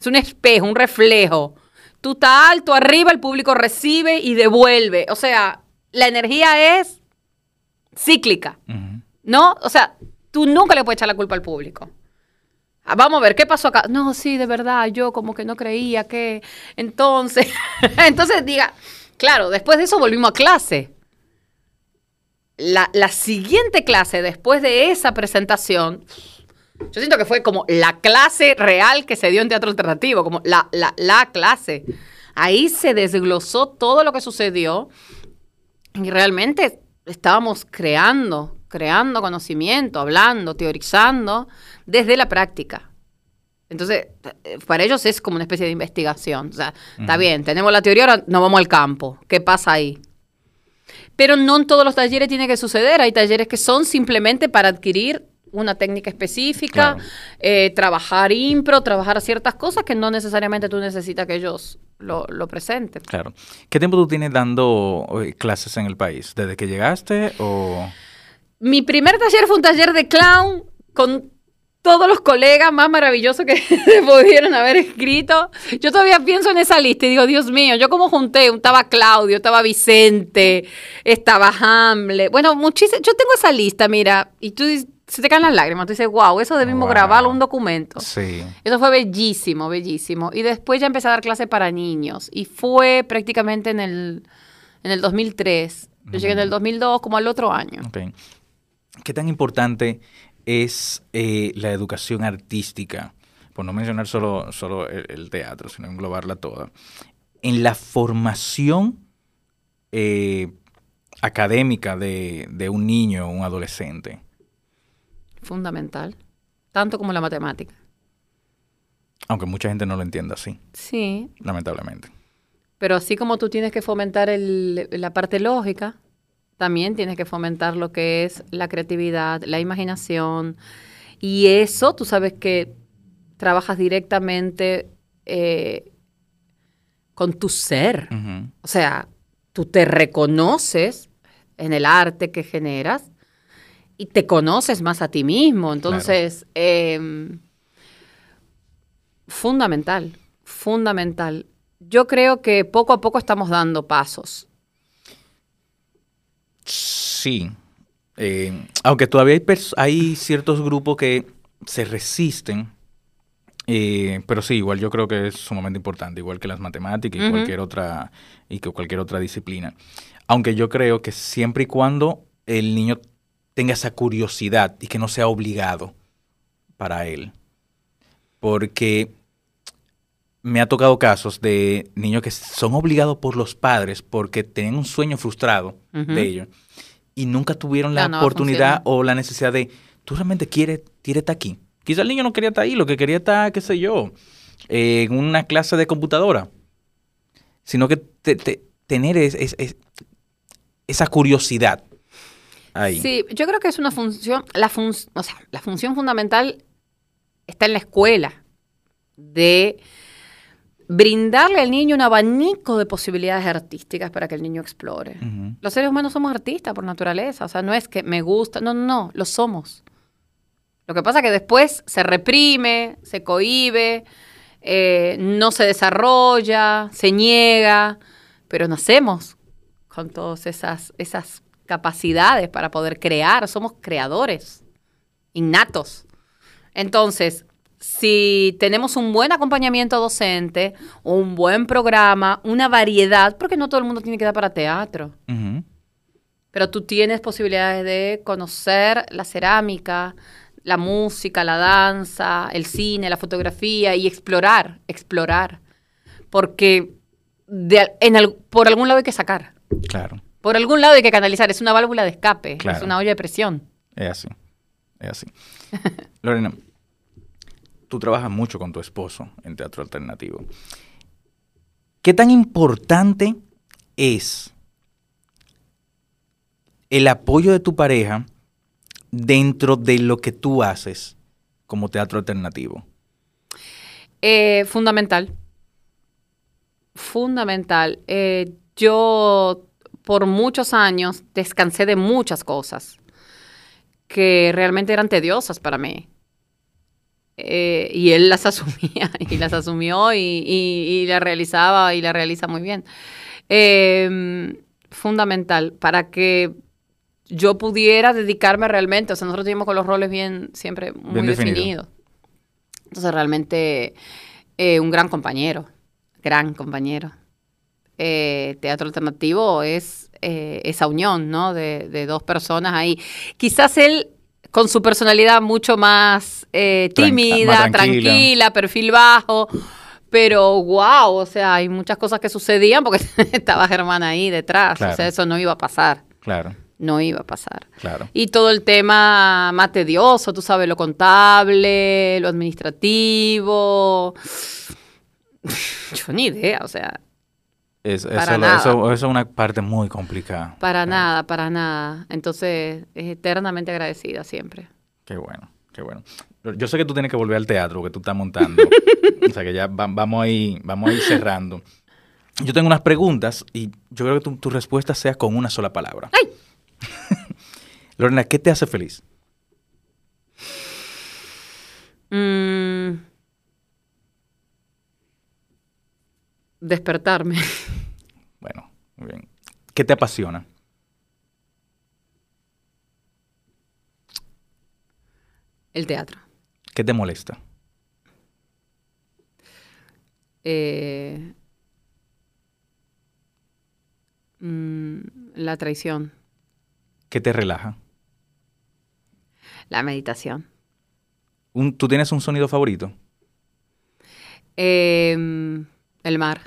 Es un espejo, un reflejo. Tú estás alto arriba, el público recibe y devuelve. O sea, la energía es cíclica. ¿No? O sea, tú nunca le puedes echar la culpa al público. Ah, vamos a ver, ¿qué pasó acá? No, sí, de verdad, yo como que no creía que. Entonces, entonces diga, Claro, después de eso volvimos a clase. La, siguiente clase, después de esa presentación, yo siento que fue como la clase real que se dio en teatro alternativo, como la, la, clase. ahí se desglosó todo lo que sucedió y realmente estábamos creando, creando conocimiento, hablando, teorizando desde la práctica. Entonces, para ellos es como una especie de investigación. O sea, está bien, tenemos la teoría, ahora nos vamos al campo. ¿Qué pasa ahí? Pero no en todos los talleres tiene que suceder. Hay talleres que son simplemente para adquirir una técnica específica, eh, trabajar impro, trabajar ciertas cosas que no necesariamente tú necesitas que ellos lo, lo presenten. Claro. ¿Qué tiempo tú tienes dando eh, clases en el país? ¿Desde que llegaste o...? Mi primer taller fue un taller de clown con todos los colegas más maravillosos que pudieron haber escrito. Yo todavía pienso en esa lista y digo, Dios mío, yo como junté, estaba Claudio, estaba Vicente, estaba Hamlet. Bueno, muchísimo. Yo tengo esa lista, mira, y tú se te caen las lágrimas. Tú dices, wow, eso debimos Wow. grabarlo un documento. Sí. Eso fue bellísimo, bellísimo. Y después ya empecé a dar clases para niños. Y fue prácticamente en el, en el 2003. Yo llegué en el 2002, como al otro año. Ok. ¿Qué tan importante es eh, la educación artística? Por no mencionar solo, solo el, el teatro, sino englobarla toda. En la formación eh, académica de, de un niño o un adolescente. Fundamental. Tanto como la matemática. Aunque mucha gente no lo entienda así, Sí, lamentablemente. Pero así como tú tienes que fomentar el- la parte lógica, también tienes que fomentar lo que es la creatividad, la imaginación. Y eso, tú sabes que trabajas directamente eh, con tu ser. O sea, tú te reconoces en el arte que generas y te conoces más a ti mismo. Entonces, em, fundamental, fundamental. Yo creo que poco a poco estamos dando pasos. Sí. Eh, aunque todavía hay, ciertos grupos que se resisten. eh, pero sí, igual yo creo que es sumamente importante, igual que las matemáticas y cualquier otra y que cualquier otra disciplina. Aunque yo creo que siempre y cuando el niño tenga esa curiosidad y que no sea obligado para él. Porque me ha tocado casos de niños que son obligados por los padres porque tenían un sueño frustrado de ellos y nunca tuvieron la no oportunidad o la necesidad de, tú realmente quieres, quieres estar aquí. Quizá el niño no quería estar ahí, lo que quería estar, qué sé yo, eh, en una clase de computadora, sino que te- te- tener es- es- es- esa curiosidad ahí. Sí, yo creo que es una función, la, fun- o sea, la función fundamental está en la escuela, de brindarle al niño un abanico de posibilidades artísticas para que el niño explore. Los seres humanos somos artistas por naturaleza, o sea, no es que me gusta, no, no, no, lo somos. Lo que pasa es que después se reprime, se cohíbe, eh, no se desarrolla, se niega, pero nacemos con todas esas, esas capacidades para poder crear, somos creadores innatos. Entonces, si tenemos un buen acompañamiento docente, un buen programa, una variedad, porque no todo el mundo tiene que dar para teatro, pero tú tienes posibilidades de conocer la cerámica, la música, la danza, el cine, la fotografía y explorar, explorar. Porque de en por algún lado hay que sacar, Claro, por algún lado hay que canalizar, es una válvula de escape, Claro. es una olla de presión. es así, es así. Lorena, tú trabajas mucho con tu esposo en teatro alternativo. ¿Qué tan importante es el apoyo de tu pareja dentro de lo que tú haces como teatro alternativo? Eh, fundamental. Fundamental. Eh, yo por muchos años descansé de muchas cosas que realmente eran tediosas para mí. Eh, y él las asumía y las asumió y, y, y las realizaba y las realiza muy bien. Eh, fundamental para que yo pudiera dedicarme realmente, o sea, nosotros teníamos con los roles bien, siempre muy Bien definido. definidos. Entonces, realmente, eh, un gran compañero, gran compañero. Eh, teatro alternativo es eh, esa unión, ¿no? De, de dos personas ahí. Quizás él, con su personalidad mucho más eh, Tran- tímida, más tranquila. tranquila, perfil bajo, Pero wow, o sea, hay muchas cosas que sucedían porque estaba Germán ahí detrás. Claro. O sea, eso no iba a pasar. Claro, No iba a pasar. claro. Y todo el tema más tedioso, tú sabes, lo contable, lo administrativo. Yo ni idea, o sea, Es- Para eso, nada. eso- eso es una parte muy complicada. para nada, para nada. Entonces, es eternamente agradecida siempre. Qué bueno, qué bueno. Yo sé que tú tienes que volver al teatro que tú estás montando. o sea que ya va- vamos a ir, vamos a ir cerrando. Yo tengo unas preguntas y yo creo que tu, tu respuesta sea con una sola palabra. ¡Ay! Lorena, ¿qué te hace feliz? Mm. Despertarme. Bueno, muy bien. ¿Qué te apasiona? El teatro. ¿Qué te molesta? Eh, mm, la traición. ¿Qué te relaja? La meditación. Un- ¿Tú tienes un sonido favorito? Eh, el mar.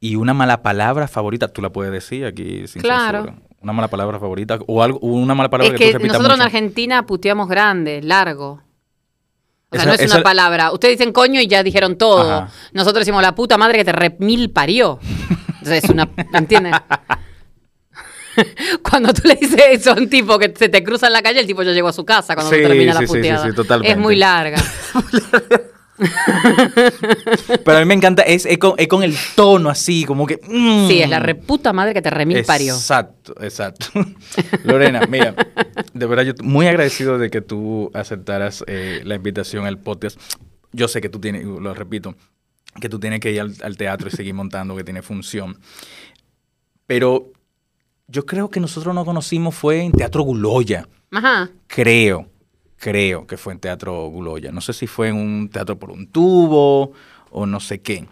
Y una mala palabra favorita, tú la puedes decir aquí sin Claro. censura. Una mala palabra favorita o algo, una mala palabra Es que, que tú nosotros en. Argentina puteamos grande, largo. O sea, Esa- no es esa- una palabra. Ustedes dicen coño y ya dijeron todo. Ajá. Nosotros decimos la puta madre que te re mil parió. Entonces es una. ¿Entiendes? Cuando tú le dices eso a un tipo que se te cruza en la calle, el tipo ya llegó a su casa cuando Sí, termina la sí, sí, puteada. sí, totalmente. Es muy larga. Pero a mí me encanta, es, es con, es con el tono así, como que... mm. Sí, es la reputa madre que te re mil parió. Exacto, exacto. Lorena, mira, de verdad yo muy agradecido de que tú aceptaras eh, la invitación al podcast. Yo sé que tú tienes, lo repito, que tú tienes que ir al, al teatro y seguir montando, que tiene función. Pero yo creo que nosotros nos conocimos fue en Teatro Guloya. Ajá. Creo, creo que fue en Teatro Guloya. No sé si fue en un teatro por un tubo o no sé qué.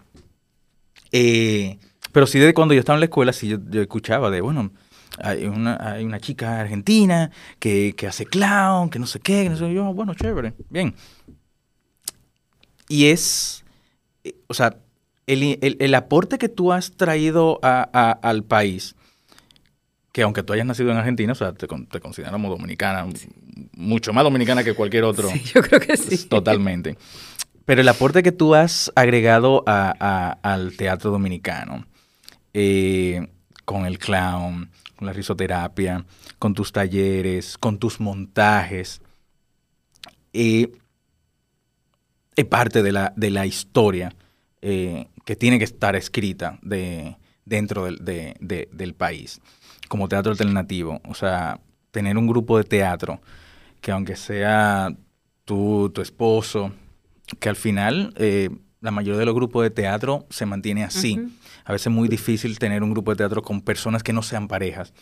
Eh, pero sí, desde cuando yo estaba en la escuela, sí yo, escuchaba de, bueno, hay una, hay una chica argentina que, que hace clown, que no sé qué, que yo, bueno, chévere, bien. Y es, eh, o sea, el, el- el aporte que tú has traído a- al país, que aunque tú hayas nacido en Argentina, o sea, te, con- te consideramos dominicana, mucho más dominicana que cualquier otro. Sí, yo creo que sí. Totalmente. Pero el aporte que tú has agregado a- a- al teatro dominicano, eh, con el clown, con la risoterapia, con tus talleres, con tus montajes, eh, es parte de la, de la historia eh, que tiene que estar escrita de, dentro del, de- de- del país, como teatro alternativo. O sea, tener un grupo de teatro que aunque sea tú, tu esposo, que al final eh, la mayoría de los grupos de teatro se mantiene así. A veces es muy difícil tener un grupo de teatro con personas que no sean parejas,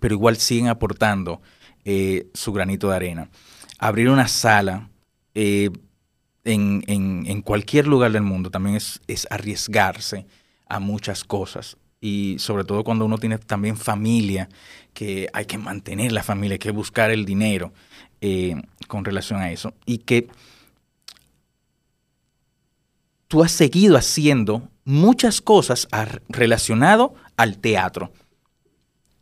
pero igual siguen aportando eh, su granito de arena. Abrir una sala eh, en, en- en cualquier lugar del mundo también es, es arriesgarse a muchas cosas. Y sobre todo cuando uno tiene también familia, que hay que mantener la familia, hay que buscar el dinero eh, con relación a eso. Y que tú has seguido haciendo muchas cosas relacionado al teatro.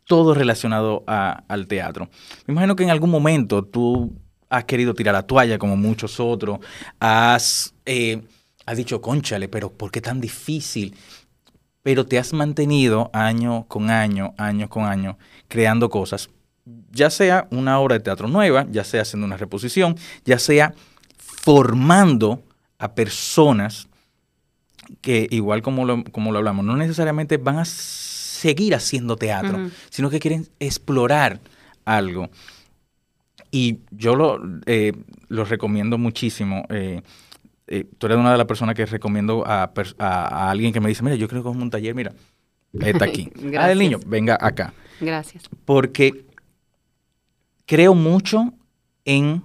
Todo relacionado a- al teatro. Me imagino que en algún momento tú has querido tirar la toalla como muchos otros. Has, eh, has dicho, conchale, pero ¿por qué tan difícil? Pero te has mantenido año con año, año con año, creando cosas. Ya sea una obra de teatro nueva, ya sea haciendo una reposición, ya sea formando a personas que igual como lo, como lo hablamos, no necesariamente van a seguir haciendo teatro, sino que quieren explorar algo. Y yo lo, eh, lo recomiendo muchísimo. eh, eh, tú eres una de las personas que recomiendo a, pers- a- a alguien que me dice, mira, yo creo que es un taller, mira, está aquí. ah, el niño, venga acá. Gracias. Porque creo mucho en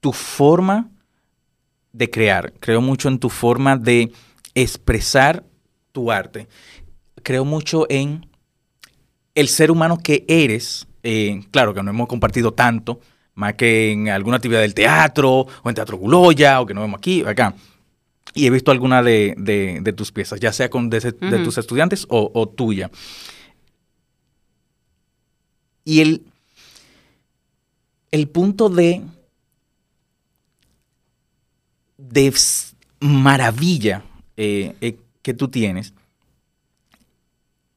tu forma de crear, creo mucho en tu forma de expresar tu arte, creo mucho en el ser humano que eres, eh, claro que no hemos compartido tanto, más que en alguna actividad del teatro, o en Teatro Guloya, o que nos vemos aquí, acá. Y he visto alguna de, tus piezas, ya sea con de, tus estudiantes o, tuya. Y el, el punto de, de maravilla eh, eh, que tú tienes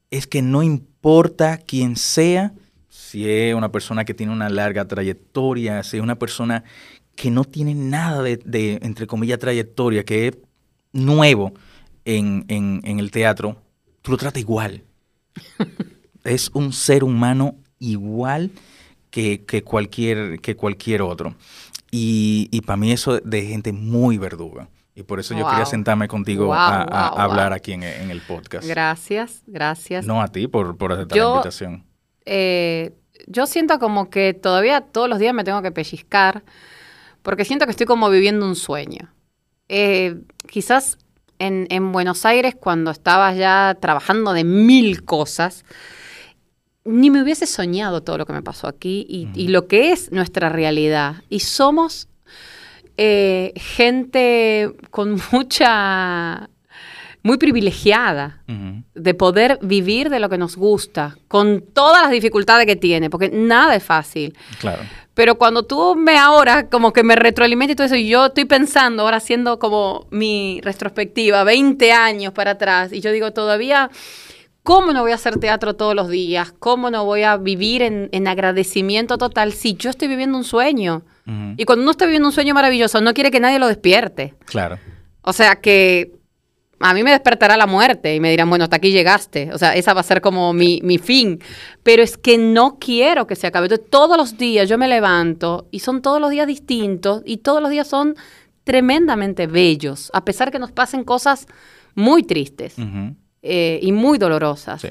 es que no importa quién sea, si es una persona que tiene una larga trayectoria, si es una persona que no tiene nada de, entre comillas, trayectoria, que es nuevo en, el teatro, tú lo tratas igual. es un ser humano igual que, cualquier, que cualquier otro. Y, y para mí eso de gente muy verduga. Y por eso yo quería sentarme contigo a, hablar aquí en, el podcast. Gracias, gracias. No a ti por, por aceptar la invitación. Eh, yo siento como que todavía todos los días me tengo que pellizcar, porque siento que estoy como viviendo un sueño. Eh, quizás en, Buenos Aires, cuando estabas ya trabajando de mil cosas, ni me hubiese soñado todo lo que me pasó aquí y lo que es nuestra realidad. Y somos eh, gente con mucha, muy privilegiada de poder vivir de lo que nos gusta, con todas las dificultades que tiene, porque nada es fácil. Claro. Pero cuando tú me ahora, como que me retroalimenta y todo eso, y yo estoy pensando, ahora haciendo como mi retrospectiva, 20 años para atrás, y yo digo, todavía ¿Cómo no voy a hacer teatro todos los días? ¿Cómo no voy a vivir en, agradecimiento total si yo estoy viviendo un sueño? Y cuando uno está viviendo un sueño maravilloso, no quiere que nadie lo despierte. Claro. O sea que a mí me despertará la muerte y me dirán, bueno, hasta aquí llegaste. O sea, esa va a ser como mi, mi fin. Pero es que no quiero que se acabe. Entonces, todos los días yo me levanto y son todos los días distintos y todos los días son tremendamente bellos, a pesar que nos pasen cosas muy tristes. Eh, y muy dolorosas.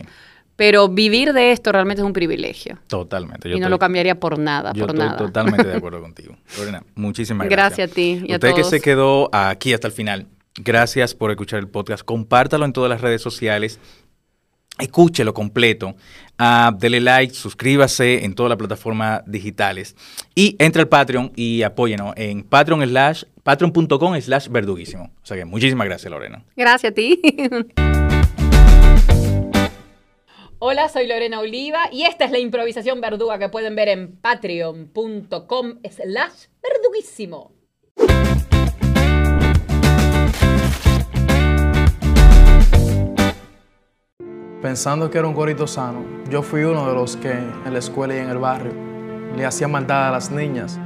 Pero vivir de esto realmente es un privilegio. Totalmente. y no lo cambiaría por nada, yo por estoy totalmente de acuerdo contigo. Lorena, muchísimas gracias. Gracias a ti y Usted que se quedó aquí hasta el final, gracias por escuchar el podcast. Compártalo en todas las redes sociales. Escúchelo completo. Uh, dele like, suscríbase en todas las plataformas digitales. Y entre al Patreon y apóyenos en patreon slash, patreon.com slash verduguísimo. O sea que muchísimas gracias, Lorena. Gracias a ti. Hola, soy Lorena Oliva y esta es la improvisación verduga que pueden ver en patreon.com slash verduguísimo. Pensando que era un gorito sano, yo fui uno de los que en la escuela y en el barrio le hacía maldad a las niñas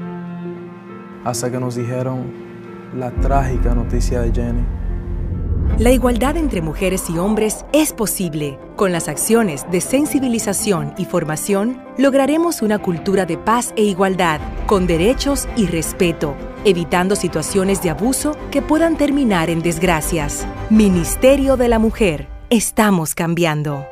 hasta que nos dijeron la trágica noticia de Jenny. La igualdad entre mujeres y hombres es posible. Con las acciones de sensibilización y formación, lograremos una cultura de paz e igualdad, con derechos y respeto, evitando situaciones de abuso que puedan terminar en desgracias. Ministerio de la Mujer. Estamos cambiando.